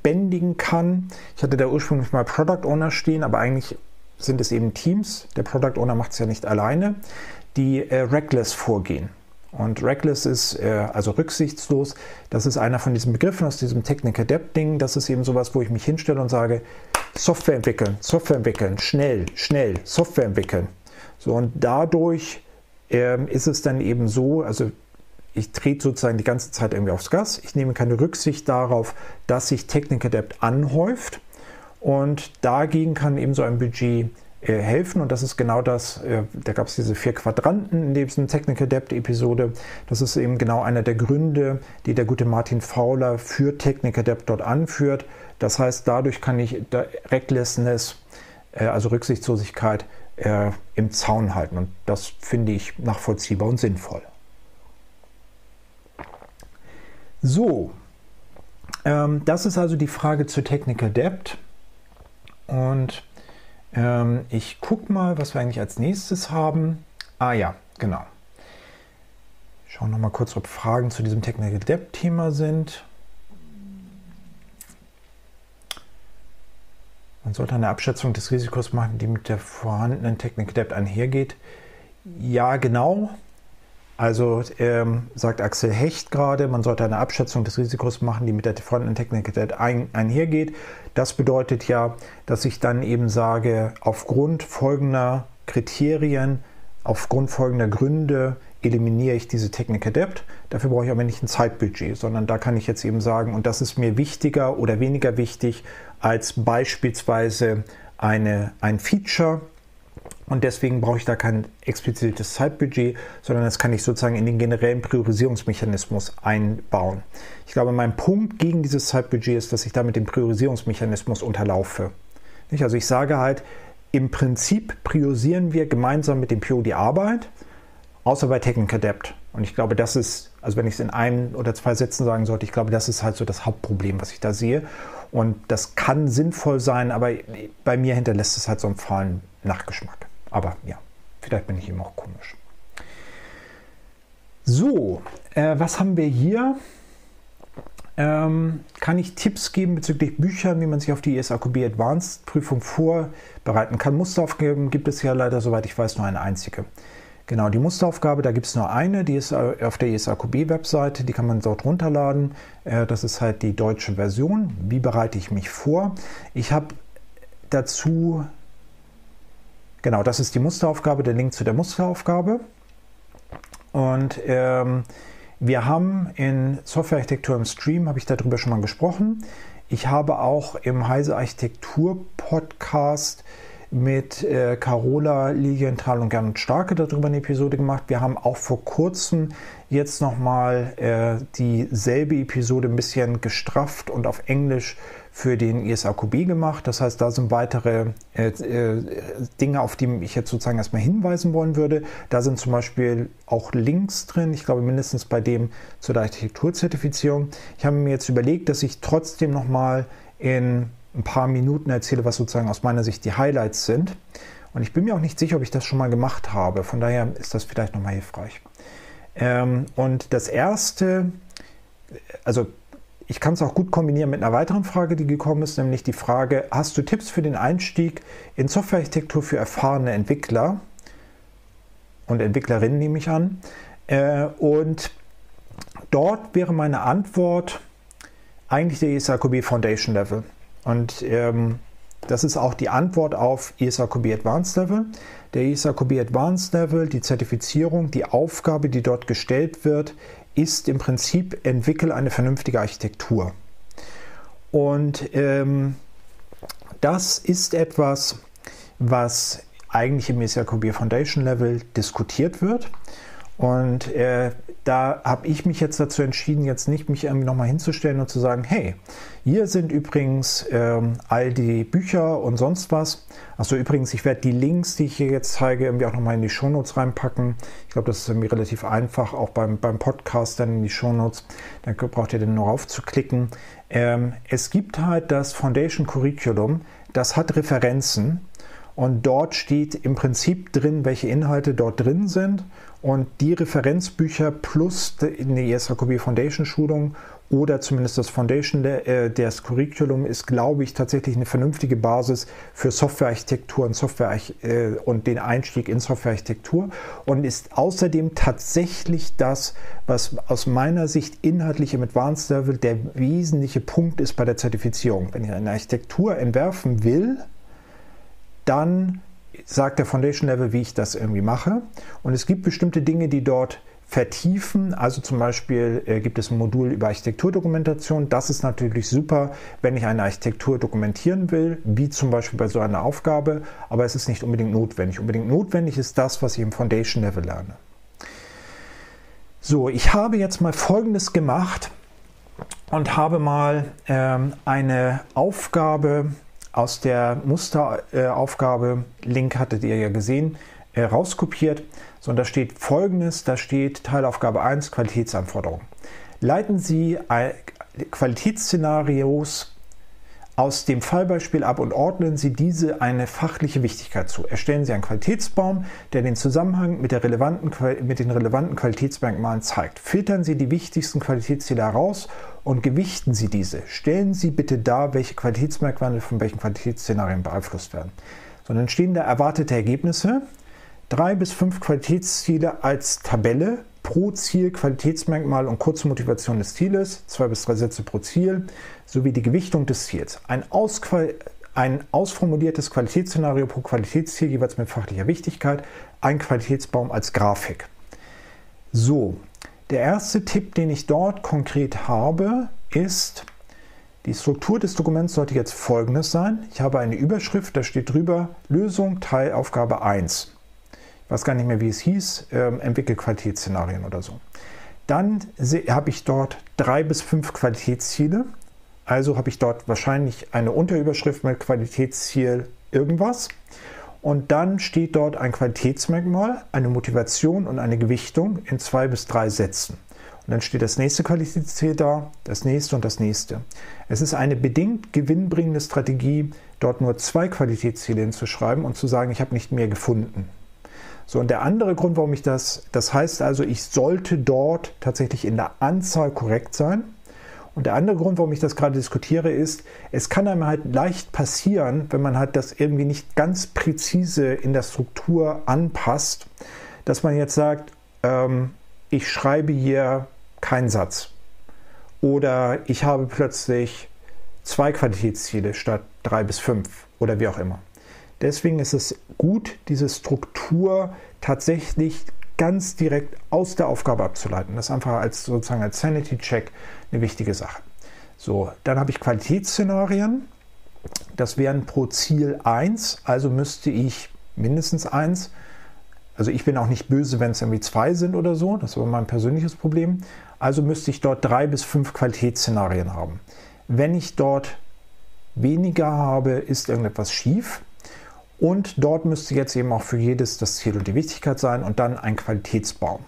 bändigen kann. Ich hatte da ursprünglich mal Product Owner stehen, aber eigentlich sind es eben Teams. Der Product Owner macht es ja nicht alleine, die äh, reckless vorgehen. Und reckless ist äh, also rücksichtslos. Das ist einer von diesen Begriffen aus diesem Technical Debt Ding. Das ist eben sowas, wo ich mich hinstelle und sage, Software entwickeln, Software entwickeln, schnell, schnell, Software entwickeln. So und dadurch ähm, ist es dann eben so, also ich trete sozusagen die ganze Zeit irgendwie aufs Gas. Ich nehme keine Rücksicht darauf, dass sich Technical Debt anhäuft. Und dagegen kann eben so ein Budget äh, helfen. Und das ist genau das, äh, da gab es diese vier Quadranten in diesem Technical Debt Episode. Das ist eben genau einer der Gründe, die der gute Martin Fowler für Technical Debt dort anführt. Das heißt, dadurch kann ich Recklessness, äh, also Rücksichtslosigkeit, im Zaun halten. Und das finde ich nachvollziehbar und sinnvoll. So, ähm, das ist also die Frage zu Technical Debt. Und ähm, ich gucke mal, was wir eigentlich als nächstes haben. Ah ja, genau. Schauen noch mal kurz, ob Fragen zu diesem Technical Debt Thema sind. Man sollte eine Abschätzung des Risikos machen, die mit der vorhandenen Technical Debt einhergeht. Ja, genau. Also ähm, sagt Axel Hecht gerade, man sollte eine Abschätzung des Risikos machen, die mit der vorhandenen Technik ein, einhergeht. Das bedeutet ja, dass ich dann eben sage, aufgrund folgender Kriterien, aufgrund folgender Gründe eliminiere ich diese Technical Debt. Dafür brauche ich aber nicht ein Zeitbudget, sondern da kann ich jetzt eben sagen, und das ist mir wichtiger oder weniger wichtig als beispielsweise eine, ein Feature, und deswegen brauche ich da kein explizites Zeitbudget, sondern das kann ich sozusagen in den generellen Priorisierungsmechanismus einbauen. Ich glaube, mein Punkt gegen dieses Zeitbudget ist, dass ich damit den Priorisierungsmechanismus unterlaufe. Also ich sage halt, im Prinzip priorisieren wir gemeinsam mit dem PO die Arbeit, außer bei Technical Debt. Und ich glaube, das ist, also wenn ich es in ein oder zwei Sätzen sagen sollte, ich glaube, das ist halt so das Hauptproblem, was ich da sehe. Und das kann sinnvoll sein, aber bei mir hinterlässt es halt so einen fahlen Nachgeschmack. Aber ja, vielleicht bin ich ihm auch komisch. So, äh, was haben wir hier? Ähm, kann ich Tipps geben bezüglich Büchern, wie man sich auf die ESAQB Advanced Prüfung vorbereiten kann? Musteraufgaben gibt es ja leider, soweit ich weiß, nur eine einzige. Genau, die Musteraufgabe, da gibt es nur eine, die ist auf der ESAQB-Webseite, die kann man dort runterladen. Äh, das ist halt die deutsche Version. Wie bereite ich mich vor? Ich habe dazu, genau, das ist die Musteraufgabe, der Link zu der Musteraufgabe. Und ähm, wir haben in Softwarearchitektur im Stream, habe ich darüber schon mal gesprochen. Ich habe auch im Heise Architektur Podcast mit äh, Carola Lilienthal und Gernot Starke darüber eine Episode gemacht. Wir haben auch vor kurzem jetzt nochmal äh, dieselbe Episode ein bisschen gestrafft und auf Englisch für den ISAQB gemacht. Das heißt, da sind weitere äh, äh, Dinge, auf die ich jetzt sozusagen erstmal hinweisen wollen würde. Da sind zum Beispiel auch Links drin, ich glaube mindestens bei dem zur Architekturzertifizierung. Ich habe mir jetzt überlegt, dass ich trotzdem nochmal in ein paar Minuten erzähle, was sozusagen aus meiner Sicht die Highlights sind. Und ich bin mir auch nicht sicher, ob ich das schon mal gemacht habe. Von daher ist das vielleicht nochmal hilfreich. Ähm, und das erste, also ich kann es auch gut kombinieren mit einer weiteren Frage, die gekommen ist, nämlich die Frage, hast du Tipps für den Einstieg in Softwarearchitektur für erfahrene Entwickler und Entwicklerinnen, nehme ich an. Äh, und dort wäre meine Antwort eigentlich der ESAQB Foundation Level. Und ähm, das ist auch die Antwort auf ESAQB Advanced Level. Der ESAQB Advanced Level, die Zertifizierung, die Aufgabe, die dort gestellt wird, ist im Prinzip, entwickle eine vernünftige Architektur. Und ähm, das ist etwas, was eigentlich im ESAQB Foundation Level diskutiert wird. Und äh, da habe ich mich jetzt dazu entschieden, jetzt nicht mich irgendwie nochmal hinzustellen und zu sagen, hey, hier sind übrigens ähm, all die Bücher und sonst was. Achso, übrigens, ich werde die Links, die ich hier jetzt zeige, irgendwie auch nochmal in die Shownotes reinpacken. Ich glaube, das ist irgendwie relativ einfach, auch beim, beim Podcast dann in die Shownotes. Dann braucht ihr dann nur raufzuklicken. Ähm, es gibt halt das Foundation Curriculum, das hat Referenzen und dort steht im Prinzip drin, welche Inhalte dort drin sind und die Referenzbücher plus eine ESAQB Foundation Schulung oder zumindest das Foundation, äh, das Curriculum ist, glaube ich, tatsächlich eine vernünftige Basis für Softwarearchitektur und, Software, äh, und den Einstieg in Softwarearchitektur und ist außerdem tatsächlich das, was aus meiner Sicht inhaltlich im Advanced Level der wesentliche Punkt ist bei der Zertifizierung. Wenn ich eine Architektur entwerfen will, dann sagt der Foundation Level, wie ich das irgendwie mache. Und es gibt bestimmte Dinge, die dort vertiefen. Also zum Beispiel äh, gibt es ein Modul über Architekturdokumentation. Das ist natürlich super, wenn ich eine Architektur dokumentieren will, wie zum Beispiel bei so einer Aufgabe. Aber es ist nicht unbedingt notwendig. Unbedingt notwendig ist das, was ich im Foundation Level lerne. So, ich habe jetzt mal Folgendes gemacht und habe mal ähm, eine Aufgabe aus der Musteraufgabe, Link hattet ihr ja gesehen, äh, rauskopiert. So, und da steht folgendes, da steht Teilaufgabe 1, Qualitätsanforderungen. Leiten Sie Qualitätsszenarios aus dem Fallbeispiel ab und ordnen Sie diese eine fachliche Wichtigkeit zu. Erstellen Sie einen Qualitätsbaum, der den Zusammenhang mit, relevanten, mit den relevanten Qualitätsmerkmalen zeigt. Filtern Sie die wichtigsten Qualitätsziele heraus und gewichten Sie diese. Stellen Sie bitte dar, welche Qualitätsmerkmale von welchen Qualitätsszenarien beeinflusst werden. So, dann stehen da erwartete Ergebnisse, drei bis fünf Qualitätsziele als Tabelle pro Ziel, Qualitätsmerkmal und kurze Motivation des Zieles, zwei bis drei Sätze pro Ziel, sowie die Gewichtung des Ziels. Ein, Ausqual ein ausformuliertes Qualitätsszenario pro Qualitätsziel, jeweils mit fachlicher Wichtigkeit, ein Qualitätsbaum als Grafik. So, der erste Tipp, den ich dort konkret habe, ist, die Struktur des Dokuments sollte jetzt folgendes sein. Ich habe eine Überschrift, da steht drüber Lösung Teilaufgabe 1. Ich weiß gar nicht mehr, wie es hieß, ähm, entwickle Qualitätsszenarien oder so. Dann habe ich dort drei bis fünf Qualitätsziele. Also habe ich dort wahrscheinlich eine Unterüberschrift mit Qualitätsziel irgendwas. Und dann steht dort ein Qualitätsmerkmal, eine Motivation und eine Gewichtung in zwei bis drei Sätzen. Und dann steht das nächste Qualitätsziel da, das nächste und das nächste. Es ist eine bedingt gewinnbringende Strategie, dort nur zwei Qualitätsziele hinzuschreiben und zu sagen, ich habe nicht mehr gefunden. So, und der andere Grund, warum ich das, das heißt also, ich sollte dort tatsächlich in der Anzahl korrekt sein. Und der andere Grund, warum ich das gerade diskutiere, ist, es kann einem halt leicht passieren, wenn man halt das irgendwie nicht ganz präzise in der Struktur anpasst, dass man jetzt sagt, ähm, ich schreibe hier keinen Satz oder ich habe plötzlich zwei Qualitätsziele statt drei bis fünf oder wie auch immer. Deswegen ist es gut, diese Struktur tatsächlich ganz direkt aus der Aufgabe abzuleiten. Das ist einfach als sozusagen als Sanity-Check eine wichtige Sache. So, dann habe ich Qualitätsszenarien. Das wären pro Ziel 1, also müsste ich mindestens 1. Also ich bin auch nicht böse, wenn es irgendwie zwei sind oder so, das ist aber mein persönliches Problem. Also müsste ich dort drei bis fünf Qualitätsszenarien haben. Wenn ich dort weniger habe, ist irgendetwas schief. Und dort müsste jetzt eben auch für jedes das Ziel und die Wichtigkeit sein und dann ein Qualitätsbaum.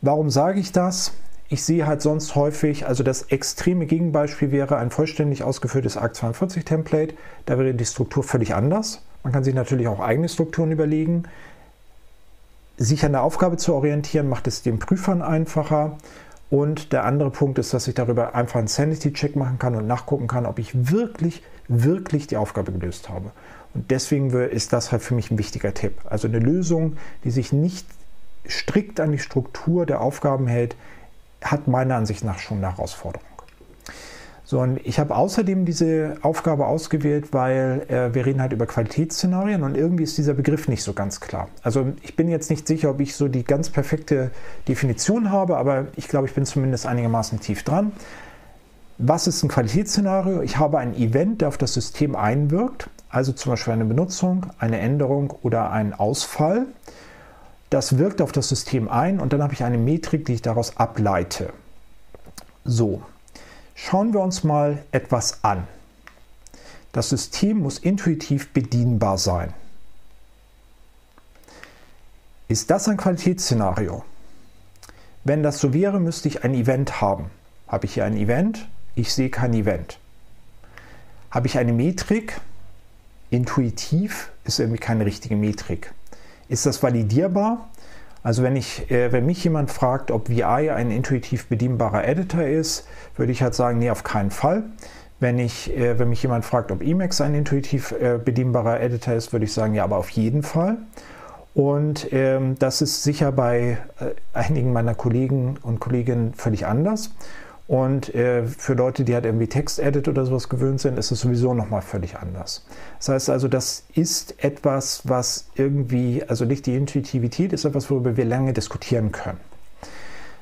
Warum sage ich das? Ich sehe halt sonst häufig, also das extreme Gegenbeispiel wäre ein vollständig ausgeführtes ARC42-Template. Da wäre die Struktur völlig anders. Man kann sich natürlich auch eigene Strukturen überlegen. Sich an der Aufgabe zu orientieren, macht es den Prüfern einfacher. Und der andere Punkt ist, dass ich darüber einfach einen Sanity-Check machen kann und nachgucken kann, ob ich wirklich, wirklich die Aufgabe gelöst habe. Und deswegen ist das halt für mich ein wichtiger Tipp. Also eine Lösung, die sich nicht strikt an die Struktur der Aufgaben hält, hat meiner Ansicht nach schon eine Herausforderung. So, und ich habe außerdem diese Aufgabe ausgewählt, weil äh, wir reden halt über Qualitätsszenarien und irgendwie ist dieser Begriff nicht so ganz klar. Also ich bin jetzt nicht sicher, ob ich so die ganz perfekte Definition habe, aber ich glaube, ich bin zumindest einigermaßen tief dran. Was ist ein Qualitätsszenario? Ich habe ein Event, der auf das System einwirkt, also zum Beispiel eine Benutzung, eine Änderung oder ein Ausfall. Das wirkt auf das System ein und dann habe ich eine Metrik, die ich daraus ableite. So, Schauen wir uns mal etwas an. Das System muss intuitiv bedienbar sein. Ist das ein Qualitätsszenario? Wenn das so wäre, müsste ich ein Event haben. Habe ich hier ein Event? Ich sehe kein Event. Habe ich eine Metrik? Intuitiv ist irgendwie keine richtige Metrik. Ist das validierbar? Also wenn, ich, äh, wenn mich jemand fragt, ob VI ein intuitiv bedienbarer Editor ist, würde ich halt sagen, nee, auf keinen Fall. Wenn, ich, äh, wenn mich jemand fragt, ob Emacs ein intuitiv äh, bedienbarer Editor ist, würde ich sagen, ja, aber auf jeden Fall. Und ähm, das ist sicher bei äh, einigen meiner Kollegen und Kolleginnen völlig anders. Und äh, für Leute, die halt irgendwie Text-Edit oder sowas gewöhnt sind, ist es sowieso nochmal völlig anders. Das heißt also, das ist etwas, was irgendwie, also nicht die Intuitivität, ist etwas, worüber wir lange diskutieren können.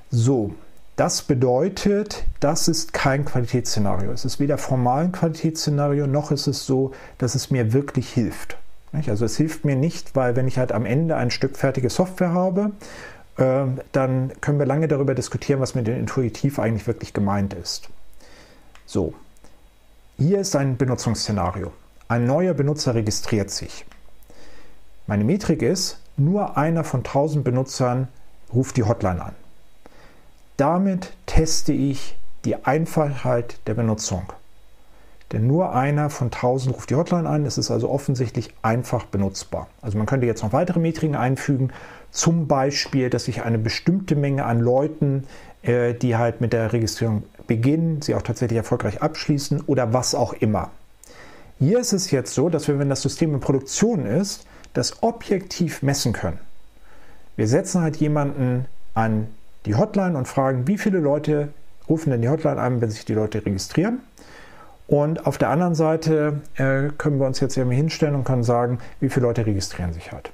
So, das bedeutet, das ist kein Qualitätsszenario. Es ist weder formal ein Qualitätsszenario, noch ist es so, dass es mir wirklich hilft. Also es hilft mir nicht, weil wenn ich halt am Ende ein Stück fertige Software habe dann können wir lange darüber diskutieren, was mit dem Intuitiv eigentlich wirklich gemeint ist. So, hier ist ein Benutzungsszenario. Ein neuer Benutzer registriert sich. Meine Metrik ist, nur einer von 1000 Benutzern ruft die Hotline an. Damit teste ich die Einfachheit der Benutzung. Denn nur einer von 1000 ruft die Hotline an. Es ist also offensichtlich einfach benutzbar. Also man könnte jetzt noch weitere Metriken einfügen. Zum Beispiel, dass ich eine bestimmte Menge an Leuten, äh, die halt mit der Registrierung beginnen, sie auch tatsächlich erfolgreich abschließen oder was auch immer. Hier ist es jetzt so, dass wir, wenn das System in Produktion ist, das objektiv messen können. Wir setzen halt jemanden an die Hotline und fragen, wie viele Leute rufen denn die Hotline an, wenn sich die Leute registrieren. Und auf der anderen Seite äh, können wir uns jetzt irgendwie hinstellen und können sagen, wie viele Leute registrieren sich halt.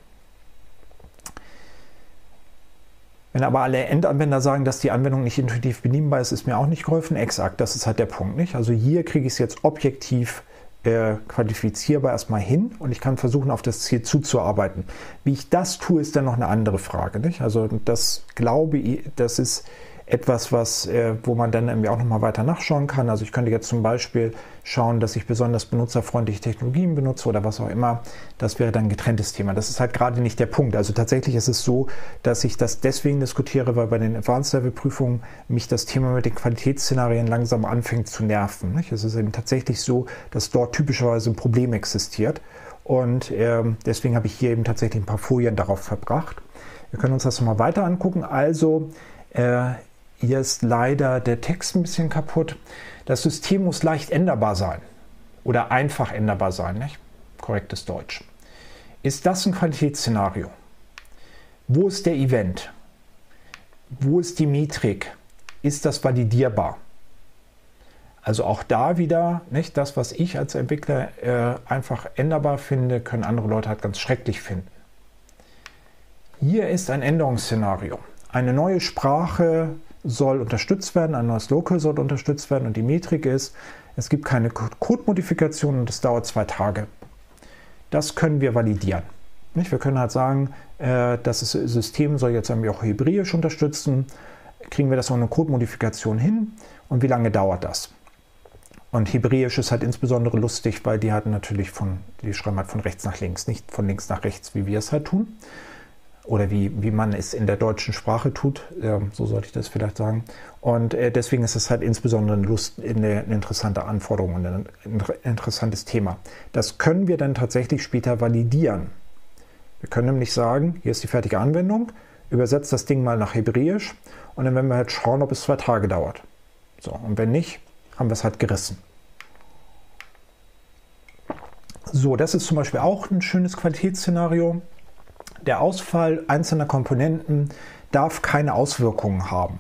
Wenn aber alle Endanwender sagen, dass die Anwendung nicht intuitiv bedienbar ist, ist mir auch nicht geholfen. Exakt, das ist halt der Punkt, nicht? Also hier kriege ich es jetzt objektiv äh, qualifizierbar erstmal hin und ich kann versuchen, auf das Ziel zuzuarbeiten. Wie ich das tue, ist dann noch eine andere Frage, nicht? Also das glaube ich, das ist etwas, was, äh, wo man dann irgendwie auch nochmal weiter nachschauen kann. Also ich könnte jetzt zum Beispiel schauen, dass ich besonders benutzerfreundliche Technologien benutze oder was auch immer. Das wäre dann ein getrenntes Thema. Das ist halt gerade nicht der Punkt. Also tatsächlich ist es so, dass ich das deswegen diskutiere, weil bei den Advanced Level Prüfungen mich das Thema mit den Qualitätsszenarien langsam anfängt zu nerven. Nicht? Es ist eben tatsächlich so, dass dort typischerweise ein Problem existiert. Und äh, deswegen habe ich hier eben tatsächlich ein paar Folien darauf verbracht. Wir können uns das nochmal weiter angucken. Also äh, hier ist leider der Text ein bisschen kaputt. Das System muss leicht änderbar sein oder einfach änderbar sein. Nicht? Korrektes Deutsch. Ist das ein Qualitätsszenario? Wo ist der Event? Wo ist die Metrik? Ist das validierbar? Also auch da wieder, nicht das, was ich als Entwickler äh, einfach änderbar finde, können andere Leute halt ganz schrecklich finden. Hier ist ein Änderungsszenario. Eine neue Sprache soll unterstützt werden, ein neues Local soll unterstützt werden und die Metrik ist, es gibt keine Code-Modifikation und es dauert zwei Tage. Das können wir validieren. Nicht? Wir können halt sagen, äh, das System soll jetzt irgendwie auch Hebräisch unterstützen. Kriegen wir das ohne Code-Modifikation hin und wie lange dauert das? Und Hebräisch ist halt insbesondere lustig, weil die halt natürlich von, die schreiben halt von rechts nach links, nicht von links nach rechts, wie wir es halt tun. Oder wie, wie man es in der deutschen Sprache tut, äh, so sollte ich das vielleicht sagen. Und äh, deswegen ist es halt insbesondere eine, Lust, eine, eine interessante Anforderung und ein, ein interessantes Thema. Das können wir dann tatsächlich später validieren. Wir können nämlich sagen, hier ist die fertige Anwendung, übersetzt das Ding mal nach Hebräisch und dann werden wir halt schauen, ob es zwei Tage dauert. So, und wenn nicht, haben wir es halt gerissen. So, das ist zum Beispiel auch ein schönes Qualitätsszenario. Der Ausfall einzelner Komponenten darf keine Auswirkungen haben.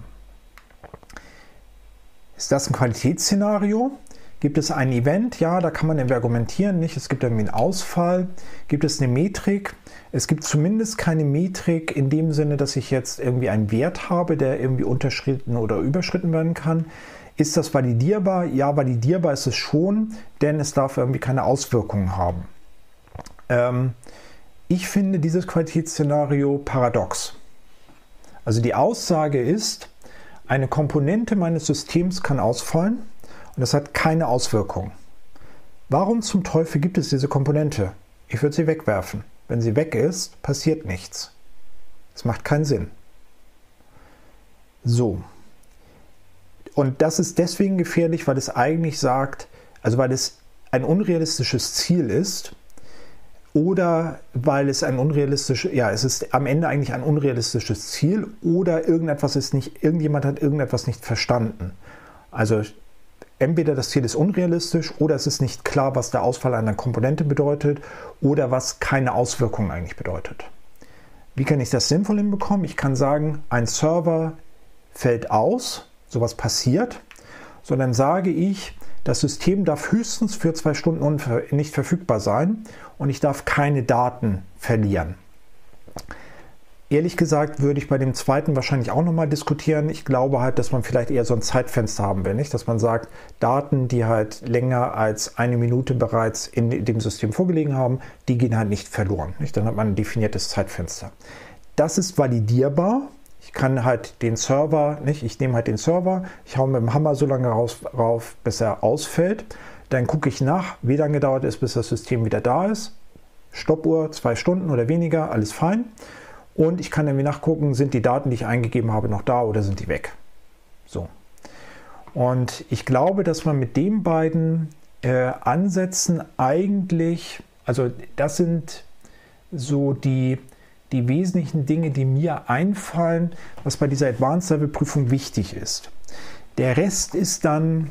Ist das ein Qualitätsszenario? Gibt es ein Event? Ja, da kann man irgendwie argumentieren, nicht? Es gibt irgendwie einen Ausfall. Gibt es eine Metrik? Es gibt zumindest keine Metrik in dem Sinne, dass ich jetzt irgendwie einen Wert habe, der irgendwie unterschritten oder überschritten werden kann. Ist das validierbar? Ja, validierbar ist es schon, denn es darf irgendwie keine Auswirkungen haben. Ähm, ich finde dieses Qualitätsszenario paradox. Also die Aussage ist, eine Komponente meines Systems kann ausfallen und das hat keine Auswirkung. Warum zum Teufel gibt es diese Komponente? Ich würde sie wegwerfen. Wenn sie weg ist, passiert nichts. Es macht keinen Sinn. So, und das ist deswegen gefährlich, weil es eigentlich sagt, also weil es ein unrealistisches Ziel ist oder weil es ein unrealistisches, ja, es ist am Ende eigentlich ein unrealistisches Ziel oder irgendetwas ist nicht, irgendjemand hat irgendetwas nicht verstanden. Also entweder das Ziel ist unrealistisch oder es ist nicht klar, was der Ausfall einer Komponente bedeutet oder was keine Auswirkungen eigentlich bedeutet. Wie kann ich das sinnvoll hinbekommen? Ich kann sagen, ein Server fällt aus sowas passiert, sondern sage ich, das System darf höchstens für zwei Stunden nicht verfügbar sein und ich darf keine Daten verlieren. Ehrlich gesagt würde ich bei dem zweiten wahrscheinlich auch nochmal diskutieren. Ich glaube halt, dass man vielleicht eher so ein Zeitfenster haben will, nicht? Dass man sagt, Daten, die halt länger als eine Minute bereits in dem System vorgelegen haben, die gehen halt nicht verloren. Nicht? Dann hat man ein definiertes Zeitfenster. Das ist validierbar, ich kann halt den Server, nicht, ich nehme halt den Server, ich haue mit dem Hammer so lange raus, rauf, bis er ausfällt. Dann gucke ich nach, wie lange dauert es, bis das System wieder da ist. Stoppuhr, zwei Stunden oder weniger, alles fein. Und ich kann irgendwie nachgucken, sind die Daten, die ich eingegeben habe, noch da oder sind die weg. So. Und ich glaube, dass man mit den beiden äh, Ansätzen eigentlich, also das sind so die, die wesentlichen Dinge, die mir einfallen, was bei dieser Advanced Level Prüfung wichtig ist. Der Rest ist dann,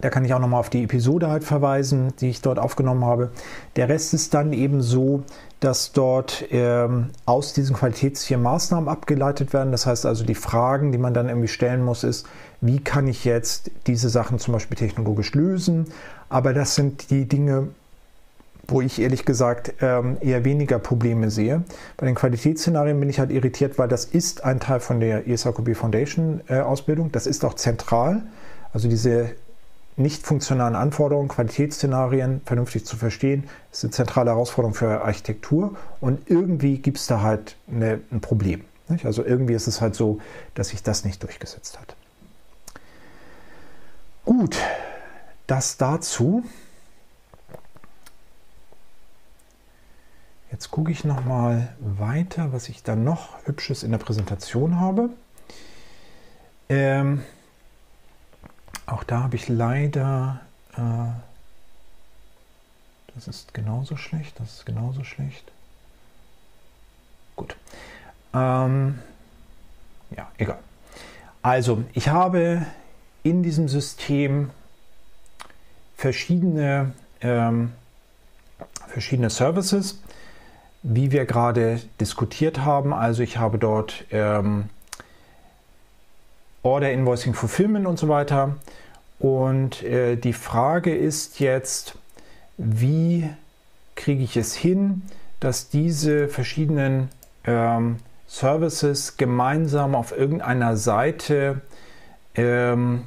da kann ich auch nochmal auf die Episode halt verweisen, die ich dort aufgenommen habe. Der Rest ist dann eben so, dass dort ähm, aus diesen Qualitätszielen Maßnahmen abgeleitet werden. Das heißt also, die Fragen, die man dann irgendwie stellen muss, ist, wie kann ich jetzt diese Sachen zum Beispiel technologisch lösen? Aber das sind die Dinge, wo ich ehrlich gesagt ähm, eher weniger Probleme sehe. Bei den Qualitätsszenarien bin ich halt irritiert, weil das ist ein Teil von der ESAQB Foundation äh, Ausbildung. Das ist auch zentral. Also diese nicht funktionalen Anforderungen, Qualitätsszenarien vernünftig zu verstehen, ist eine zentrale Herausforderung für Architektur. Und irgendwie gibt es da halt eine, ein Problem. Nicht? Also irgendwie ist es halt so, dass sich das nicht durchgesetzt hat. Gut, das dazu. Jetzt gucke ich noch mal weiter, was ich da noch Hübsches in der Präsentation habe. Ähm, auch da habe ich leider, äh, das ist genauso schlecht, das ist genauso schlecht. Gut. Ähm, ja, egal. Also, ich habe in diesem System verschiedene, ähm, verschiedene Services wie wir gerade diskutiert haben. Also ich habe dort ähm, Order Invoicing Fulfillment und so weiter. Und äh, die Frage ist jetzt, wie kriege ich es hin, dass diese verschiedenen ähm, Services gemeinsam auf irgendeiner Seite ähm,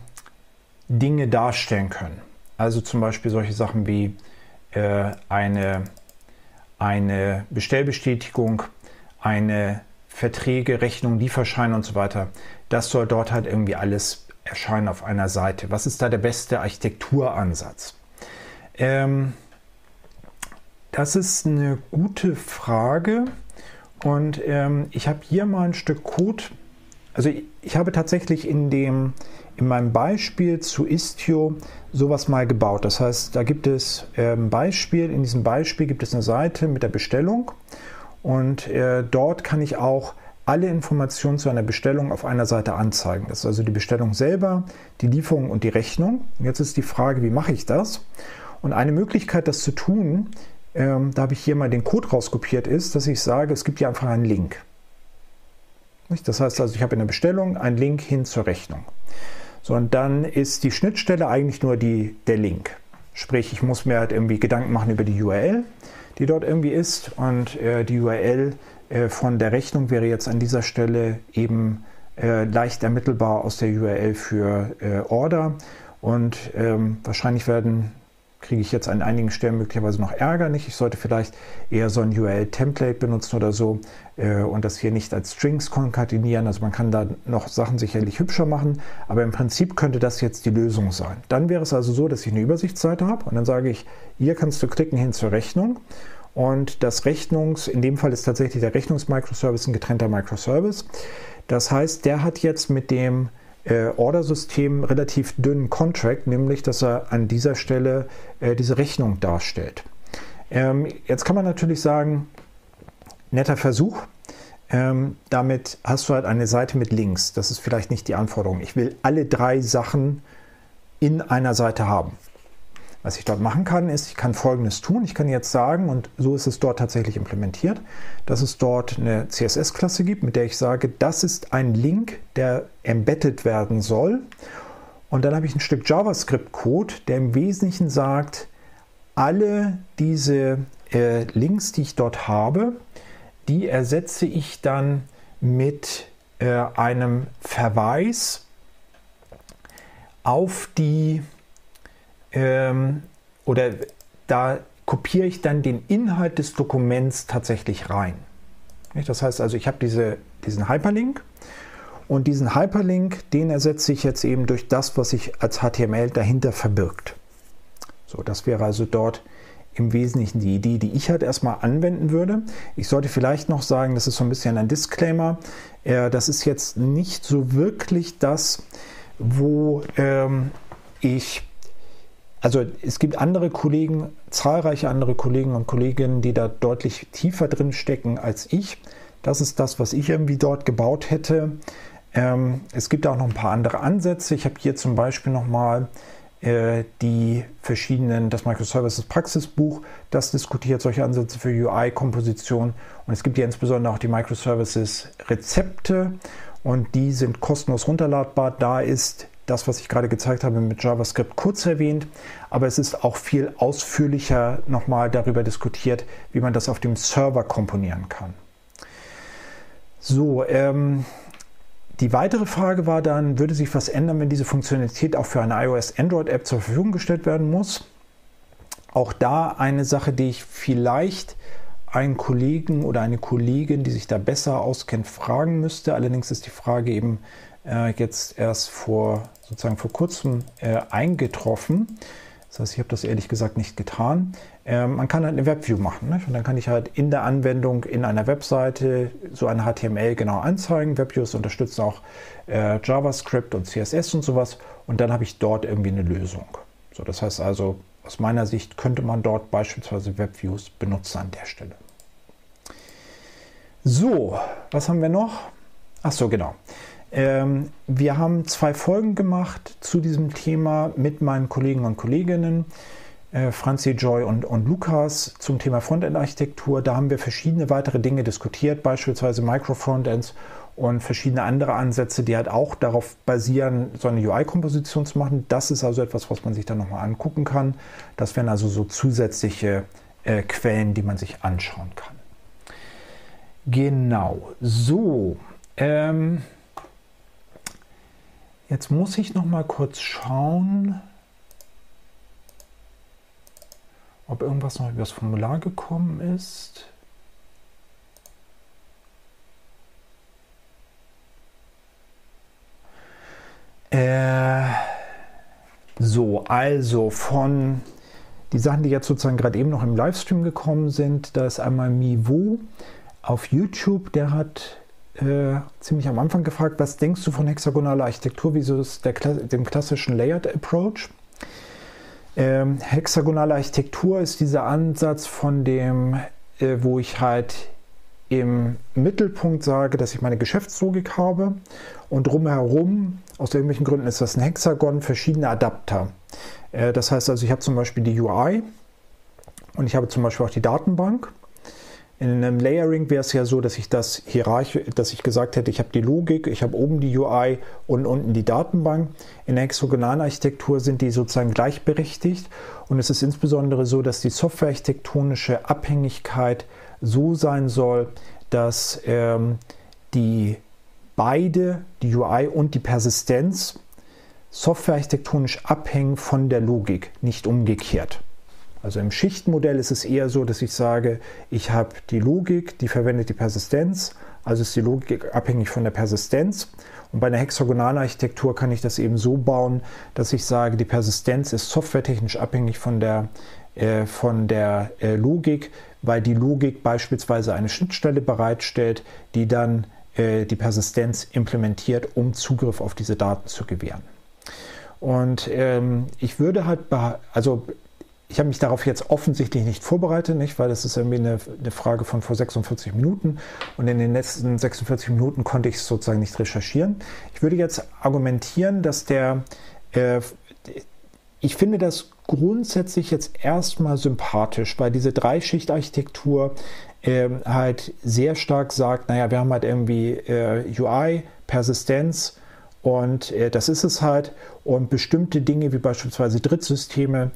Dinge darstellen können. Also zum Beispiel solche Sachen wie äh, eine, eine Bestellbestätigung, eine Verträge, Rechnung, Lieferscheine und so weiter. Das soll dort halt irgendwie alles erscheinen auf einer Seite. Was ist da der beste Architekturansatz? Ähm, das ist eine gute Frage und ähm, ich habe hier mal ein Stück Code. Also ich, ich habe tatsächlich in dem in meinem Beispiel zu Istio sowas mal gebaut. Das heißt, da gibt es ein ähm, Beispiel, in diesem Beispiel gibt es eine Seite mit der Bestellung und äh, dort kann ich auch alle Informationen zu einer Bestellung auf einer Seite anzeigen. Das ist also die Bestellung selber, die Lieferung und die Rechnung. Jetzt ist die Frage, wie mache ich das? Und eine Möglichkeit, das zu tun, ähm, da habe ich hier mal den Code rauskopiert, ist, dass ich sage, es gibt hier einfach einen Link. Das heißt also, ich habe in der Bestellung einen Link hin zur Rechnung. So, und dann ist die Schnittstelle eigentlich nur die, der Link. Sprich, ich muss mir halt irgendwie Gedanken machen über die URL, die dort irgendwie ist. Und äh, die URL äh, von der Rechnung wäre jetzt an dieser Stelle eben äh, leicht ermittelbar aus der URL für äh, Order. Und ähm, wahrscheinlich werden kriege ich jetzt an einigen Stellen möglicherweise noch Ärger nicht. Ich sollte vielleicht eher so ein URL-Template benutzen oder so äh, und das hier nicht als Strings konkatenieren. Also man kann da noch Sachen sicherlich hübscher machen, aber im Prinzip könnte das jetzt die Lösung sein. Dann wäre es also so, dass ich eine Übersichtsseite habe und dann sage ich, hier kannst du klicken hin zur Rechnung. Und das Rechnungs, in dem Fall ist tatsächlich der Rechnungsmicroservice ein getrennter Microservice. Das heißt, der hat jetzt mit dem äh, Order-System relativ dünnen Contract, nämlich dass er an dieser Stelle äh, diese Rechnung darstellt. Ähm, jetzt kann man natürlich sagen, netter Versuch. Ähm, damit hast du halt eine Seite mit Links. Das ist vielleicht nicht die Anforderung. Ich will alle drei Sachen in einer Seite haben. Was ich dort machen kann, ist, ich kann Folgendes tun. Ich kann jetzt sagen, und so ist es dort tatsächlich implementiert, dass es dort eine CSS-Klasse gibt, mit der ich sage, das ist ein Link, der embedded werden soll. Und dann habe ich ein Stück JavaScript-Code, der im Wesentlichen sagt, alle diese äh, Links, die ich dort habe, die ersetze ich dann mit äh, einem Verweis auf die ähm, oder da kopiere ich dann den Inhalt des Dokuments tatsächlich rein. Das heißt also, ich habe diese, diesen Hyperlink und diesen Hyperlink, den ersetze ich jetzt eben durch das, was sich als HTML dahinter verbirgt. So, das wäre also dort im Wesentlichen die Idee, die ich halt erstmal anwenden würde. Ich sollte vielleicht noch sagen, das ist so ein bisschen ein Disclaimer. Äh, das ist jetzt nicht so wirklich das, wo ähm, ich also es gibt andere Kollegen, zahlreiche andere Kollegen und Kolleginnen, die da deutlich tiefer drin stecken als ich. Das ist das, was ich irgendwie dort gebaut hätte. Ähm, es gibt auch noch ein paar andere Ansätze. Ich habe hier zum Beispiel nochmal äh, die verschiedenen, das Microservices Praxisbuch, das diskutiert solche Ansätze für UI-Komposition. Und es gibt hier insbesondere auch die Microservices Rezepte und die sind kostenlos runterladbar. Da ist das, was ich gerade gezeigt habe mit JavaScript kurz erwähnt, aber es ist auch viel ausführlicher nochmal darüber diskutiert, wie man das auf dem Server komponieren kann. So, ähm, die weitere Frage war dann, würde sich was ändern, wenn diese Funktionalität auch für eine iOS-Android-App zur Verfügung gestellt werden muss? Auch da eine Sache, die ich vielleicht einen Kollegen oder eine Kollegin, die sich da besser auskennt, fragen müsste. Allerdings ist die Frage eben äh, jetzt erst vor sozusagen vor kurzem äh, eingetroffen. Das heißt, ich habe das ehrlich gesagt nicht getan. Ähm, man kann halt eine Webview machen. Nicht? Und dann kann ich halt in der Anwendung in einer Webseite so ein HTML genau anzeigen. Webviews unterstützen auch äh, JavaScript und CSS und sowas. Und dann habe ich dort irgendwie eine Lösung. So, das heißt also, aus meiner Sicht könnte man dort beispielsweise Webviews benutzen an der Stelle. So, was haben wir noch? Ach so, genau. Ähm, wir haben zwei Folgen gemacht zu diesem Thema mit meinen Kollegen und Kolleginnen. äh, Franzi Joy und, und Lukas zum Thema Frontend-Architektur. Da haben wir verschiedene weitere Dinge diskutiert, beispielsweise Micro-Frontends und verschiedene andere Ansätze, die halt auch darauf basieren, so eine UI-Komposition zu machen. Das ist also etwas, was man sich dann nochmal angucken kann. Das wären also so zusätzliche äh, Quellen, die man sich anschauen kann. Genau, so. Ähm, jetzt muss ich noch mal kurz schauen. ob irgendwas noch über das Formular gekommen ist. Äh, so, also von die Sachen, die jetzt sozusagen gerade eben noch im Livestream gekommen sind, da ist einmal Mivo auf YouTube, der hat äh, ziemlich am Anfang gefragt, was denkst du von hexagonaler Architektur, wieso ist der, dem klassischen Layered Approach? Ähm, hexagonale Architektur ist dieser Ansatz von dem, äh, wo ich halt im Mittelpunkt sage, dass ich meine Geschäftslogik habe und drumherum, aus irgendwelchen Gründen ist das ein Hexagon, verschiedene Adapter. Äh, das heißt also, ich habe zum Beispiel die UI und ich habe zum Beispiel auch die Datenbank in einem Layering wäre es ja so, dass ich das hierarchisch, dass ich gesagt hätte, ich habe die Logik, ich habe oben die UI und unten die Datenbank. In der hexagonalen Architektur sind die sozusagen gleichberechtigt und es ist insbesondere so, dass die softwarearchitektonische Abhängigkeit so sein soll, dass ähm, die beide, die UI und die Persistenz, softwarearchitektonisch abhängen von der Logik, nicht umgekehrt. Also im Schichtenmodell ist es eher so, dass ich sage, ich habe die Logik, die verwendet die Persistenz, also ist die Logik abhängig von der Persistenz. Und bei einer hexagonalen Architektur kann ich das eben so bauen, dass ich sage, die Persistenz ist softwaretechnisch abhängig von der, äh, von der äh, Logik, weil die Logik beispielsweise eine Schnittstelle bereitstellt, die dann äh, die Persistenz implementiert, um Zugriff auf diese Daten zu gewähren. Und ähm, ich würde halt, also ich habe mich darauf jetzt offensichtlich nicht vorbereitet, nicht, weil das ist irgendwie eine, eine, Frage von vor 46 Minuten und in den letzten 46 Minuten konnte ich es sozusagen nicht recherchieren. Ich würde jetzt argumentieren, dass der, äh, ich finde das grundsätzlich jetzt erstmal sympathisch, weil diese Dreischichtarchitektur äh, halt sehr stark sagt, naja, wir haben halt irgendwie äh, UI, Persistenz, und äh, das ist es halt. Und bestimmte Dinge wie beispielsweise Drittsysteme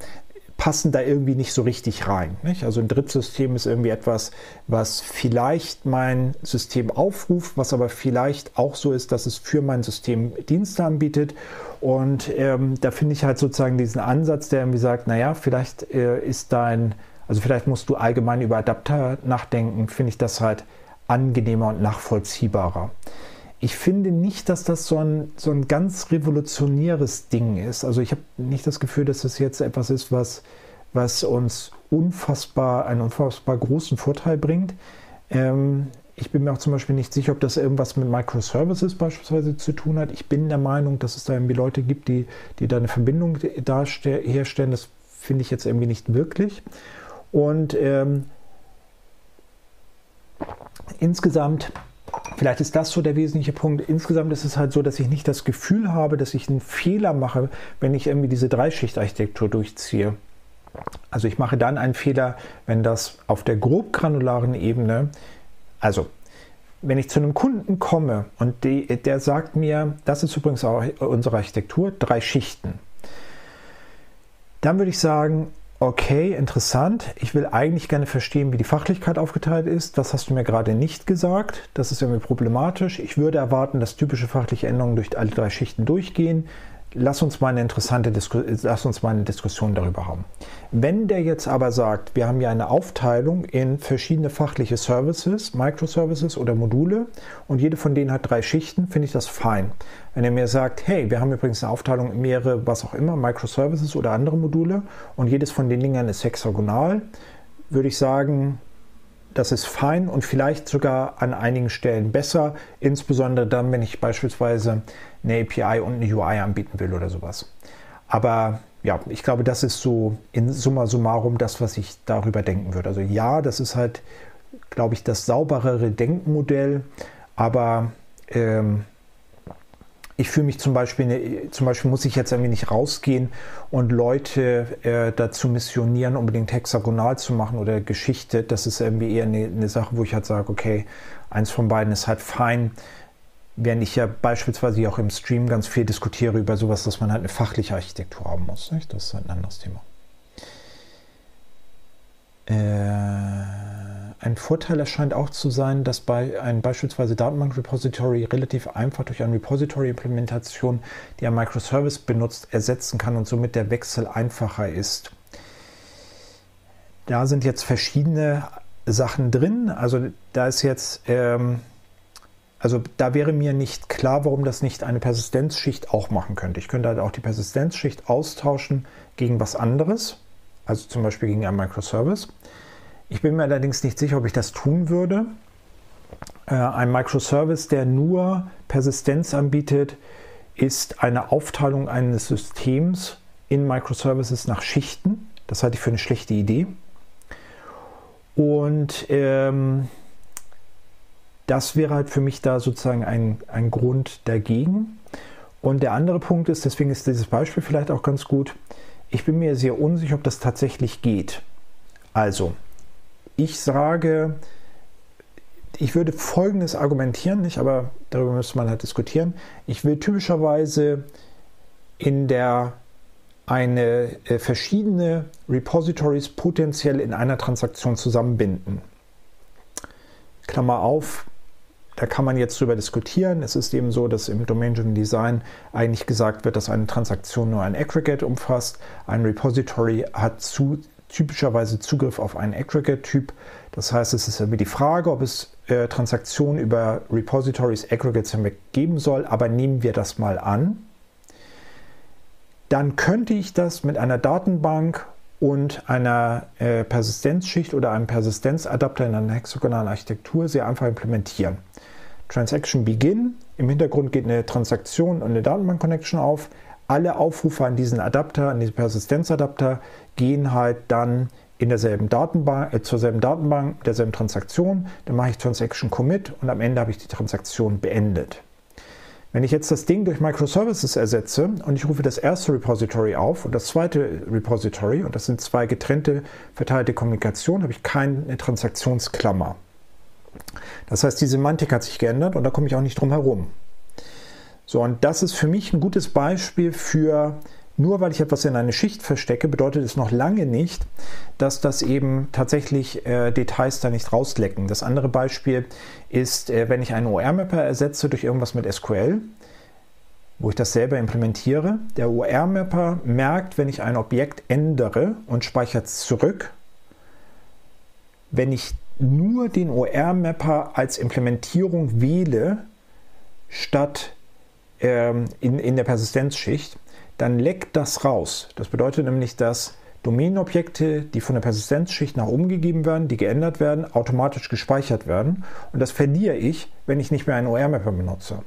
passen da irgendwie nicht so richtig rein. Nicht? Also ein Drittsystem ist irgendwie etwas, was vielleicht mein System aufruft, was aber vielleicht auch so ist, dass es für mein System Dienste anbietet. Und ähm, da finde ich halt sozusagen diesen Ansatz, der irgendwie sagt, naja, vielleicht äh, ist dein, also vielleicht musst du allgemein über Adapter nachdenken, finde ich das halt angenehmer und nachvollziehbarer. Ich finde nicht, dass das so ein, so ein ganz revolutionäres Ding ist. Also ich habe nicht das Gefühl, dass das jetzt etwas ist, was, was uns unfassbar, einen unfassbar großen Vorteil bringt. Ähm, ich bin mir auch zum Beispiel nicht sicher, ob das irgendwas mit Microservices beispielsweise zu tun hat. Ich bin der Meinung, dass es da irgendwie Leute gibt, die, die da eine Verbindung herstellen. Das finde ich jetzt irgendwie nicht wirklich. Und ähm, insgesamt Vielleicht ist das so der wesentliche Punkt. Insgesamt ist es halt so, dass ich nicht das Gefühl habe, dass ich einen Fehler mache, wenn ich irgendwie diese Dreischichtarchitektur durchziehe. Also ich mache dann einen Fehler, wenn das auf der grob granularen Ebene, also wenn ich zu einem Kunden komme und die, der sagt mir, das ist übrigens auch unsere Architektur, drei Schichten, dann würde ich sagen, okay, interessant. Ich will eigentlich gerne verstehen, wie die Fachlichkeit aufgeteilt ist. Das hast du mir gerade nicht gesagt. Das ist irgendwie problematisch. Ich würde erwarten, dass typische fachliche Änderungen durch alle drei Schichten durchgehen lass uns mal eine interessante Disku lass uns mal eine Diskussion darüber haben. Wenn der jetzt aber sagt, wir haben ja eine Aufteilung in verschiedene fachliche Services, Microservices oder Module und jede von denen hat drei Schichten, finde ich das fein. Wenn er mir sagt, hey, wir haben übrigens eine Aufteilung in mehrere, was auch immer, Microservices oder andere Module und jedes von den Dingern ist hexagonal, würde ich sagen, das ist fein und vielleicht sogar an einigen Stellen besser, insbesondere dann, wenn ich beispielsweise eine API und eine UI anbieten will oder sowas. Aber ja, ich glaube, das ist so in summa summarum das, was ich darüber denken würde. Also ja, das ist halt, glaube ich, das sauberere Denkmodell, aber ähm, ich fühle mich zum Beispiel, ne, zum Beispiel muss ich jetzt irgendwie nicht rausgehen und Leute äh, dazu missionieren, unbedingt hexagonal zu machen oder Geschichte. Das ist irgendwie eher eine, eine Sache, wo ich halt sage, okay, eins von beiden ist halt fein. Während ich ja beispielsweise auch im Stream ganz viel diskutiere über sowas, dass man halt eine fachliche Architektur haben muss. Nicht? Das ist halt ein anderes Thema. Äh ein Vorteil erscheint auch zu sein, dass bei ein beispielsweise Datenbank-Repository relativ einfach durch eine Repository-Implementation, die ein Microservice benutzt, ersetzen kann und somit der Wechsel einfacher ist. Da sind jetzt verschiedene Sachen drin. Also da ist jetzt, ähm, also da wäre mir nicht klar, warum das nicht eine Persistenzschicht auch machen könnte. Ich könnte halt auch die Persistenzschicht austauschen gegen was anderes, also zum Beispiel gegen ein Microservice. Ich bin mir allerdings nicht sicher, ob ich das tun würde. Äh, ein Microservice, der nur Persistenz anbietet, ist eine Aufteilung eines Systems in Microservices nach Schichten. Das halte ich für eine schlechte Idee. Und ähm, das wäre halt für mich da sozusagen ein, ein Grund dagegen. Und der andere Punkt ist, deswegen ist dieses Beispiel vielleicht auch ganz gut, ich bin mir sehr unsicher, ob das tatsächlich geht. Also, ich sage, ich würde Folgendes argumentieren, nicht, aber darüber müsste man halt diskutieren. Ich will typischerweise in der eine äh, verschiedene Repositories potenziell in einer Transaktion zusammenbinden. Klammer auf, da kann man jetzt drüber diskutieren. Es ist eben so, dass im Domain-Driven Design eigentlich gesagt wird, dass eine Transaktion nur ein Aggregate umfasst. Ein Repository hat zu, typischerweise Zugriff auf einen Aggregate-Typ. Das heißt, es ist irgendwie die Frage, ob es äh, Transaktionen über Repositories, Aggregates hinweg geben soll, aber nehmen wir das mal an. Dann könnte ich das mit einer Datenbank und einer äh, Persistenzschicht oder einem Persistenzadapter in einer hexagonalen Architektur sehr einfach implementieren. Transaction Begin, im Hintergrund geht eine Transaktion und eine Datenbank-Connection auf, alle Aufrufe an diesen Adapter, an diesen Persistenzadapter, gehen halt dann in derselben Datenbank, äh, zur selben Datenbank, derselben Transaktion. Dann mache ich Transaction Commit und am Ende habe ich die Transaktion beendet. Wenn ich jetzt das Ding durch Microservices ersetze und ich rufe das erste Repository auf und das zweite Repository, und das sind zwei getrennte verteilte Kommunikationen, habe ich keine Transaktionsklammer. Das heißt, die Semantik hat sich geändert und da komme ich auch nicht drum herum. So, und das ist für mich ein gutes Beispiel für, nur weil ich etwas in eine Schicht verstecke, bedeutet es noch lange nicht, dass das eben tatsächlich äh, Details da nicht rauslecken. Das andere Beispiel ist, äh, wenn ich einen OR-Mapper ersetze durch irgendwas mit SQL, wo ich das selber implementiere. Der OR-Mapper merkt, wenn ich ein Objekt ändere und speichert es zurück. Wenn ich nur den OR-Mapper als Implementierung wähle, statt ähm, in, in der Persistenzschicht, dann leckt das raus. Das bedeutet nämlich, dass Domänenobjekte, die von der Persistenzschicht nach oben gegeben werden, die geändert werden, automatisch gespeichert werden. Und das verliere ich, wenn ich nicht mehr einen OR-Mapper benutze.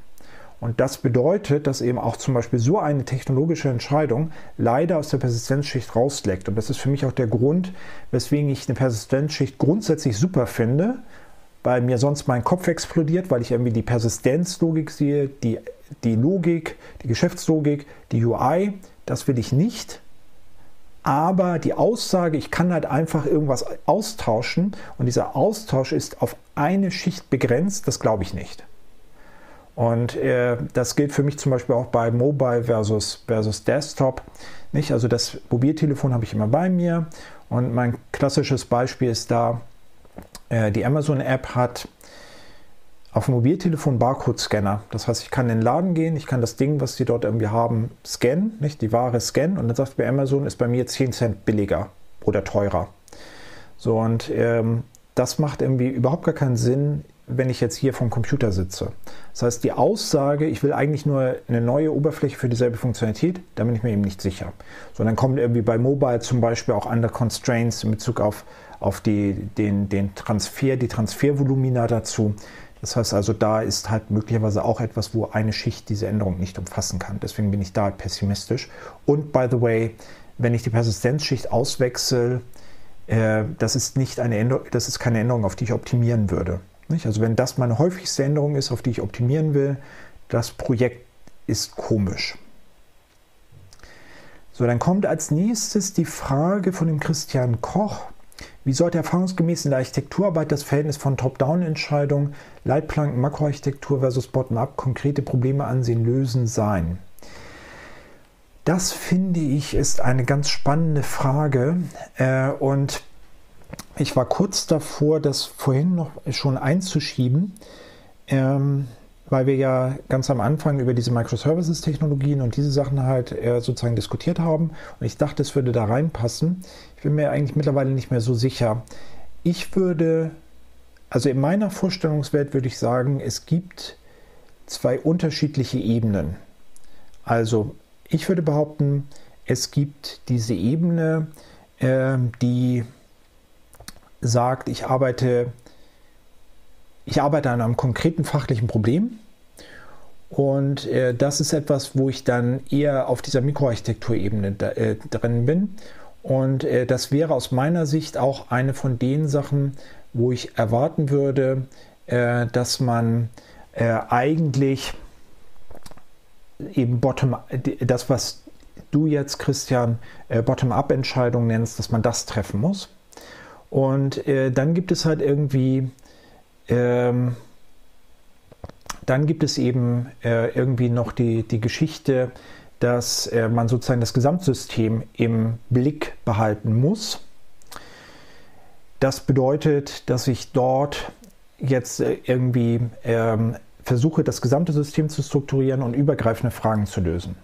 Und das bedeutet, dass eben auch zum Beispiel so eine technologische Entscheidung leider aus der Persistenzschicht rausleckt. Und das ist für mich auch der Grund, weswegen ich eine Persistenzschicht grundsätzlich super finde, weil mir sonst mein Kopf explodiert, weil ich irgendwie die Persistenzlogik sehe, die, die Logik, die Geschäftslogik, die UI, das will ich nicht. Aber die Aussage, ich kann halt einfach irgendwas austauschen und dieser Austausch ist auf eine Schicht begrenzt, das glaube ich nicht. Und äh, das gilt für mich zum Beispiel auch bei Mobile versus, versus Desktop. Nicht? Also das Mobiltelefon habe ich immer bei mir und mein klassisches Beispiel ist da äh, die Amazon-App hat auf dem Mobiltelefon Barcode-Scanner. Das heißt, ich kann in den Laden gehen, ich kann das Ding, was die dort irgendwie haben, scannen, nicht die Ware scannen und dann sagt bei Amazon, ist bei mir 10 Cent billiger oder teurer. So, und ähm, das macht irgendwie überhaupt gar keinen Sinn, wenn ich jetzt hier vom Computer sitze. Das heißt, die Aussage, ich will eigentlich nur eine neue Oberfläche für dieselbe Funktionalität, da bin ich mir eben nicht sicher. So, dann kommen irgendwie bei Mobile zum Beispiel auch andere Constraints in Bezug auf auf die, den, den Transfer, die Transfervolumina dazu. Das heißt also, da ist halt möglicherweise auch etwas, wo eine Schicht diese Änderung nicht umfassen kann. Deswegen bin ich da pessimistisch. Und by the way, wenn ich die Persistenzschicht auswechsel, äh, das ist nicht eine Änderung, das ist keine Änderung, auf die ich optimieren würde. Nicht? Also wenn das meine häufigste Änderung ist, auf die ich optimieren will, das Projekt ist komisch. So, dann kommt als nächstes die Frage von dem Christian Koch. Wie sollte erfahrungsgemäß in der Architekturarbeit das Verhältnis von Top-Down-Entscheidungen, Leitplanken, Makroarchitektur versus Bottom-up konkrete Probleme ansehen, lösen sein? Das finde ich ist eine ganz spannende Frage äh, und ich war kurz davor, das vorhin noch schon einzuschieben. Ähm, weil wir ja ganz am Anfang über diese Microservices-Technologien und diese Sachen halt äh, sozusagen diskutiert haben. Und ich dachte, es würde da reinpassen. Ich bin mir eigentlich mittlerweile nicht mehr so sicher. Ich würde, also in meiner Vorstellungswelt würde ich sagen, es gibt zwei unterschiedliche Ebenen. Also ich würde behaupten, es gibt diese Ebene, äh, die sagt, ich arbeite ich arbeite an einem konkreten fachlichen Problem und äh, das ist etwas, wo ich dann eher auf dieser Mikroarchitekturebene da, äh, drin bin. Und äh, das wäre aus meiner Sicht auch eine von den Sachen, wo ich erwarten würde, äh, dass man äh, eigentlich eben Bottom, das, was du jetzt, Christian, äh, Bottom-up-Entscheidungen nennst, dass man das treffen muss. Und dann gibt es halt irgendwie ähm, dann gibt es eben äh, irgendwie noch die, die Geschichte, dass äh, man sozusagen das Gesamtsystem im Blick behalten muss. Das bedeutet, dass ich dort jetzt äh, irgendwie ähm, versuche, das gesamte System zu strukturieren und übergreifende Fragen zu lösen.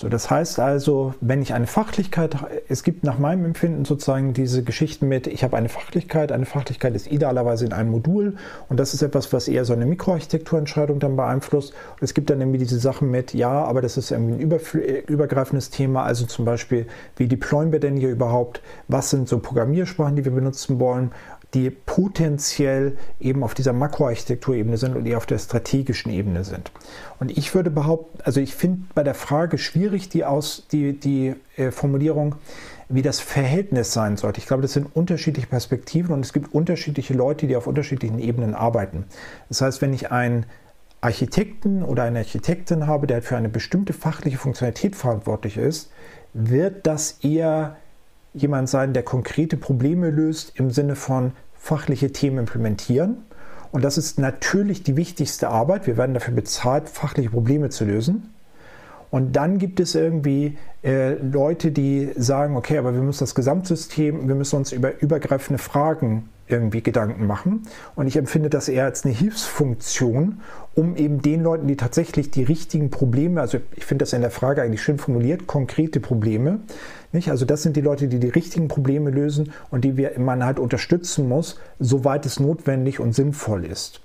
So, das heißt also, wenn ich eine Fachlichkeit, es gibt nach meinem Empfinden sozusagen diese Geschichten mit, ich habe eine Fachlichkeit, eine Fachlichkeit ist idealerweise in einem Modul und das ist etwas, was eher so eine Mikroarchitekturentscheidung dann beeinflusst. Und es gibt dann irgendwie diese Sachen mit, ja, aber das ist irgendwie ein übergreifendes Thema, also zum Beispiel, wie deployen wir denn hier überhaupt, was sind so Programmiersprachen, die wir benutzen wollen die potenziell eben auf dieser Makroarchitekturebene sind und eher auf der strategischen Ebene sind. Und ich würde behaupten, also ich finde bei der Frage schwierig die, aus, die, die äh, Formulierung, wie das Verhältnis sein sollte. Ich glaube, das sind unterschiedliche Perspektiven und es gibt unterschiedliche Leute, die auf unterschiedlichen Ebenen arbeiten. Das heißt, wenn ich einen Architekten oder eine Architektin habe, der für eine bestimmte fachliche Funktionalität verantwortlich ist, wird das eher jemand sein, der konkrete Probleme löst im Sinne von fachliche Themen implementieren. Und das ist natürlich die wichtigste Arbeit. Wir werden dafür bezahlt, fachliche Probleme zu lösen. Und dann gibt es irgendwie äh, Leute, die sagen, okay, aber wir müssen das Gesamtsystem, wir müssen uns über übergreifende Fragen irgendwie Gedanken machen. Und ich empfinde das eher als eine Hilfsfunktion, um eben den Leuten, die tatsächlich die richtigen Probleme, also ich finde das in der Frage eigentlich schön formuliert, konkrete Probleme, nicht? Also das sind die Leute, die die richtigen Probleme lösen und die wir, man halt unterstützen muss, soweit es notwendig und sinnvoll ist.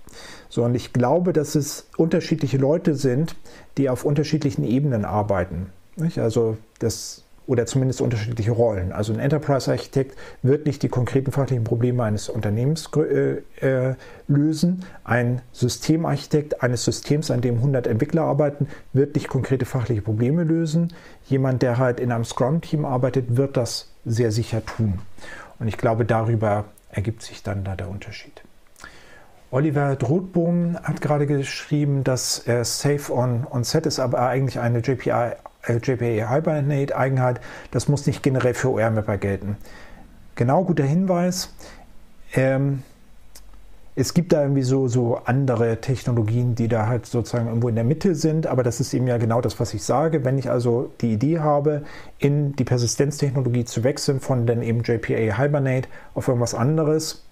So, und ich glaube, dass es unterschiedliche Leute sind, die auf unterschiedlichen Ebenen arbeiten. Nicht? Also das oder zumindest unterschiedliche Rollen. Also ein Enterprise-Architekt wird nicht die konkreten fachlichen Probleme eines Unternehmens äh, äh, lösen. Ein Systemarchitekt eines Systems, an dem 100 Entwickler arbeiten, wird nicht konkrete fachliche Probleme lösen. Jemand, der halt in einem Scrum-Team arbeitet, wird das sehr sicher tun. Und ich glaube, darüber ergibt sich dann da der Unterschied. Oliver Drothbohm hat gerade geschrieben, dass äh, Safe on, on Set ist aber eigentlich eine JPI JPA Hibernate Eigenheit, das muss nicht generell für OR-Mapper gelten. Genau, guter Hinweis. Ähm, es gibt da irgendwie so, so andere Technologien, die da halt sozusagen irgendwo in der Mitte sind, aber das ist eben ja genau das, was ich sage. Wenn ich also die Idee habe, in die Persistenztechnologie zu wechseln von dann eben JPA Hibernate auf irgendwas anderes,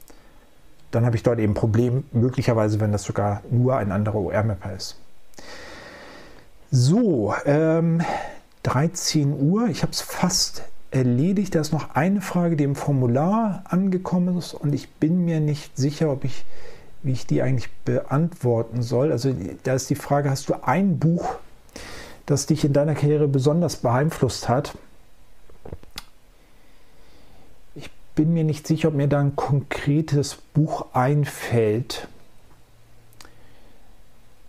dann habe ich dort eben ein Problem, möglicherweise, wenn das sogar nur ein anderer OR-Mapper ist. So, ähm, 13 Uhr. Ich habe es fast erledigt. Da ist noch eine Frage, die im Formular angekommen ist und ich bin mir nicht sicher, ob ich, wie ich die eigentlich beantworten soll. Also da ist die Frage, hast du ein Buch, das dich in deiner Karriere besonders beeinflusst hat? Ich bin mir nicht sicher, ob mir da ein konkretes Buch einfällt.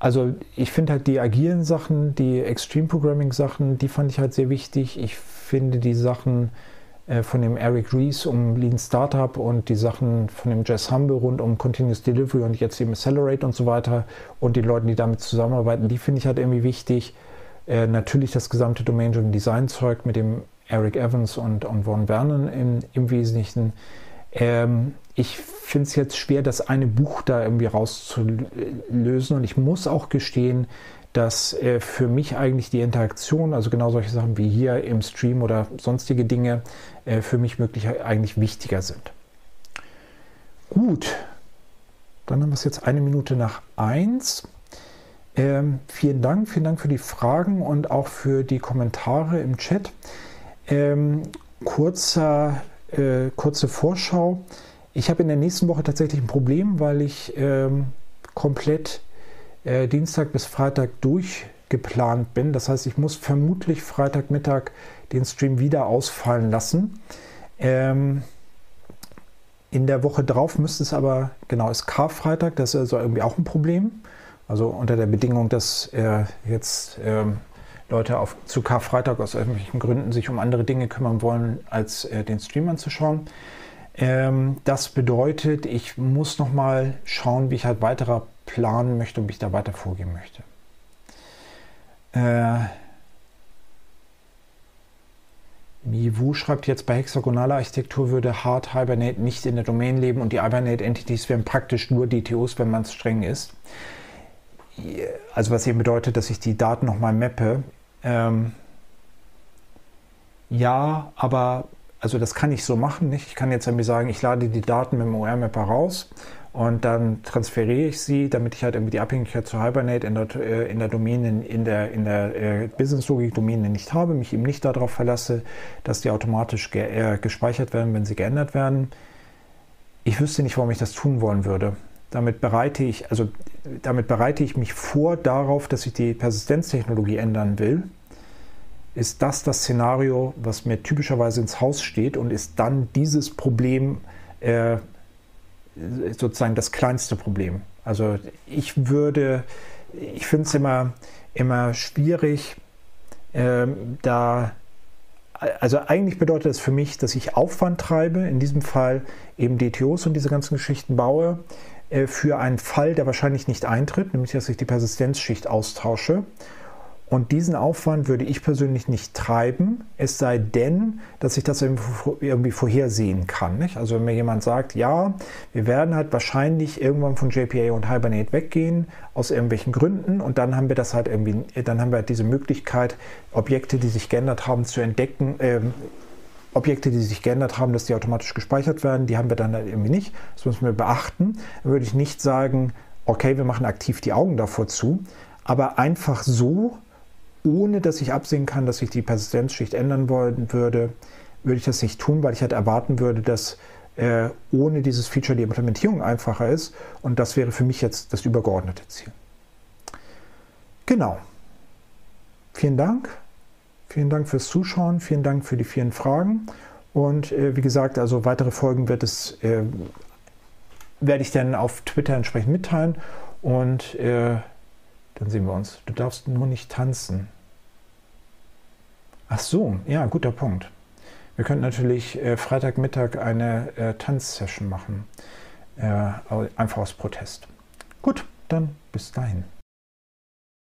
Also ich finde halt die agilen Sachen, die Extreme Programming Sachen, die fand ich halt sehr wichtig. Ich finde die Sachen äh, von dem Eric Rees um Lean Startup und die Sachen von dem Jess Humble rund um Continuous Delivery und jetzt eben Accelerate und so weiter und die Leute, die damit zusammenarbeiten, die finde ich halt irgendwie wichtig. Äh, natürlich das gesamte Domain-Driven Design-Zeug mit dem Eric Evans und, und Von Vernon im, im Wesentlichen. Ähm, ich finde es jetzt schwer, das eine Buch da irgendwie rauszulösen und ich muss auch gestehen, dass äh, für mich eigentlich die Interaktion, also genau solche Sachen wie hier im Stream oder sonstige Dinge, äh, für mich wirklich eigentlich wichtiger sind. Gut, dann haben wir es jetzt eine Minute nach eins. Ähm, vielen Dank, vielen Dank für die Fragen und auch für die Kommentare im Chat. Ähm, kurzer, äh, kurze Vorschau. Ich habe in der nächsten Woche tatsächlich ein Problem, weil ich ähm, komplett äh, Dienstag bis Freitag durchgeplant bin. Das heißt, ich muss vermutlich Freitagmittag den Stream wieder ausfallen lassen. Ähm, in der Woche drauf müsste es aber, genau, ist Karfreitag, das ist also irgendwie auch ein Problem. Also unter der Bedingung, dass äh, jetzt ähm, Leute auf, zu Karfreitag aus irgendwelchen Gründen sich um andere Dinge kümmern wollen, als äh, den Stream anzuschauen. Ähm, das bedeutet, ich muss nochmal schauen, wie ich halt weiterer planen möchte und wie ich da weiter vorgehen möchte. Äh, Miwu schreibt jetzt, bei hexagonaler Architektur würde Hard Hibernate nicht in der Domain leben und die Hibernate Entities wären praktisch nur DTOs, wenn man es streng ist. Also was eben bedeutet, dass ich die Daten nochmal mappe. Ähm, ja, aber also das kann ich so machen. Nicht? Ich kann jetzt irgendwie sagen, ich lade die Daten mit dem OR-Mapper raus und dann transferiere ich sie, damit ich halt irgendwie die Abhängigkeit zu Hibernate in der, äh, in der Domäne, in der, in der äh, Business-Logik-Domäne nicht habe, mich eben nicht darauf verlasse, dass die automatisch ge äh, gespeichert werden, wenn sie geändert werden. Ich wüsste nicht, warum ich das tun wollen würde. Damit bereite ich, also damit bereite ich mich vor darauf, dass ich die Persistenztechnologie ändern will. Ist das das Szenario, was mir typischerweise ins Haus steht und ist dann dieses Problem äh, sozusagen das kleinste Problem. Also ich würde, ich finde es immer, immer schwierig, ähm, da, also eigentlich bedeutet das für mich, dass ich Aufwand treibe, in diesem Fall eben DTOs und diese ganzen Geschichten baue, äh, für einen Fall, der wahrscheinlich nicht eintritt, nämlich dass ich die Persistenzschicht austausche und diesen Aufwand würde ich persönlich nicht treiben, es sei denn, dass ich das irgendwie vorhersehen kann. Nicht? Also wenn mir jemand sagt, ja, wir werden halt wahrscheinlich irgendwann von JPA und Hibernate weggehen, aus irgendwelchen Gründen, und dann haben wir das halt irgendwie, dann haben wir halt diese Möglichkeit, Objekte, die sich geändert haben, zu entdecken, ähm, Objekte, die sich geändert haben, dass die automatisch gespeichert werden, die haben wir dann halt irgendwie nicht. Das müssen wir beachten. Dann würde ich nicht sagen, okay, wir machen aktiv die Augen davor zu, aber einfach so ohne dass ich absehen kann, dass ich die Persistenzschicht ändern wollen würde, würde ich das nicht tun, weil ich halt erwarten würde, dass äh, ohne dieses Feature die Implementierung einfacher ist. Und das wäre für mich jetzt das übergeordnete Ziel. Genau. Vielen Dank. Vielen Dank fürs Zuschauen. Vielen Dank für die vielen Fragen. Und äh, wie gesagt, also weitere Folgen wird es, äh, werde ich dann auf Twitter entsprechend mitteilen. Und äh, dann sehen wir uns. Du darfst nur nicht tanzen. Ach so, ja, guter Punkt. Wir könnten natürlich äh, Freitagmittag eine äh, Tanzsession machen. Äh, einfach aus Protest. Gut, dann bis dahin.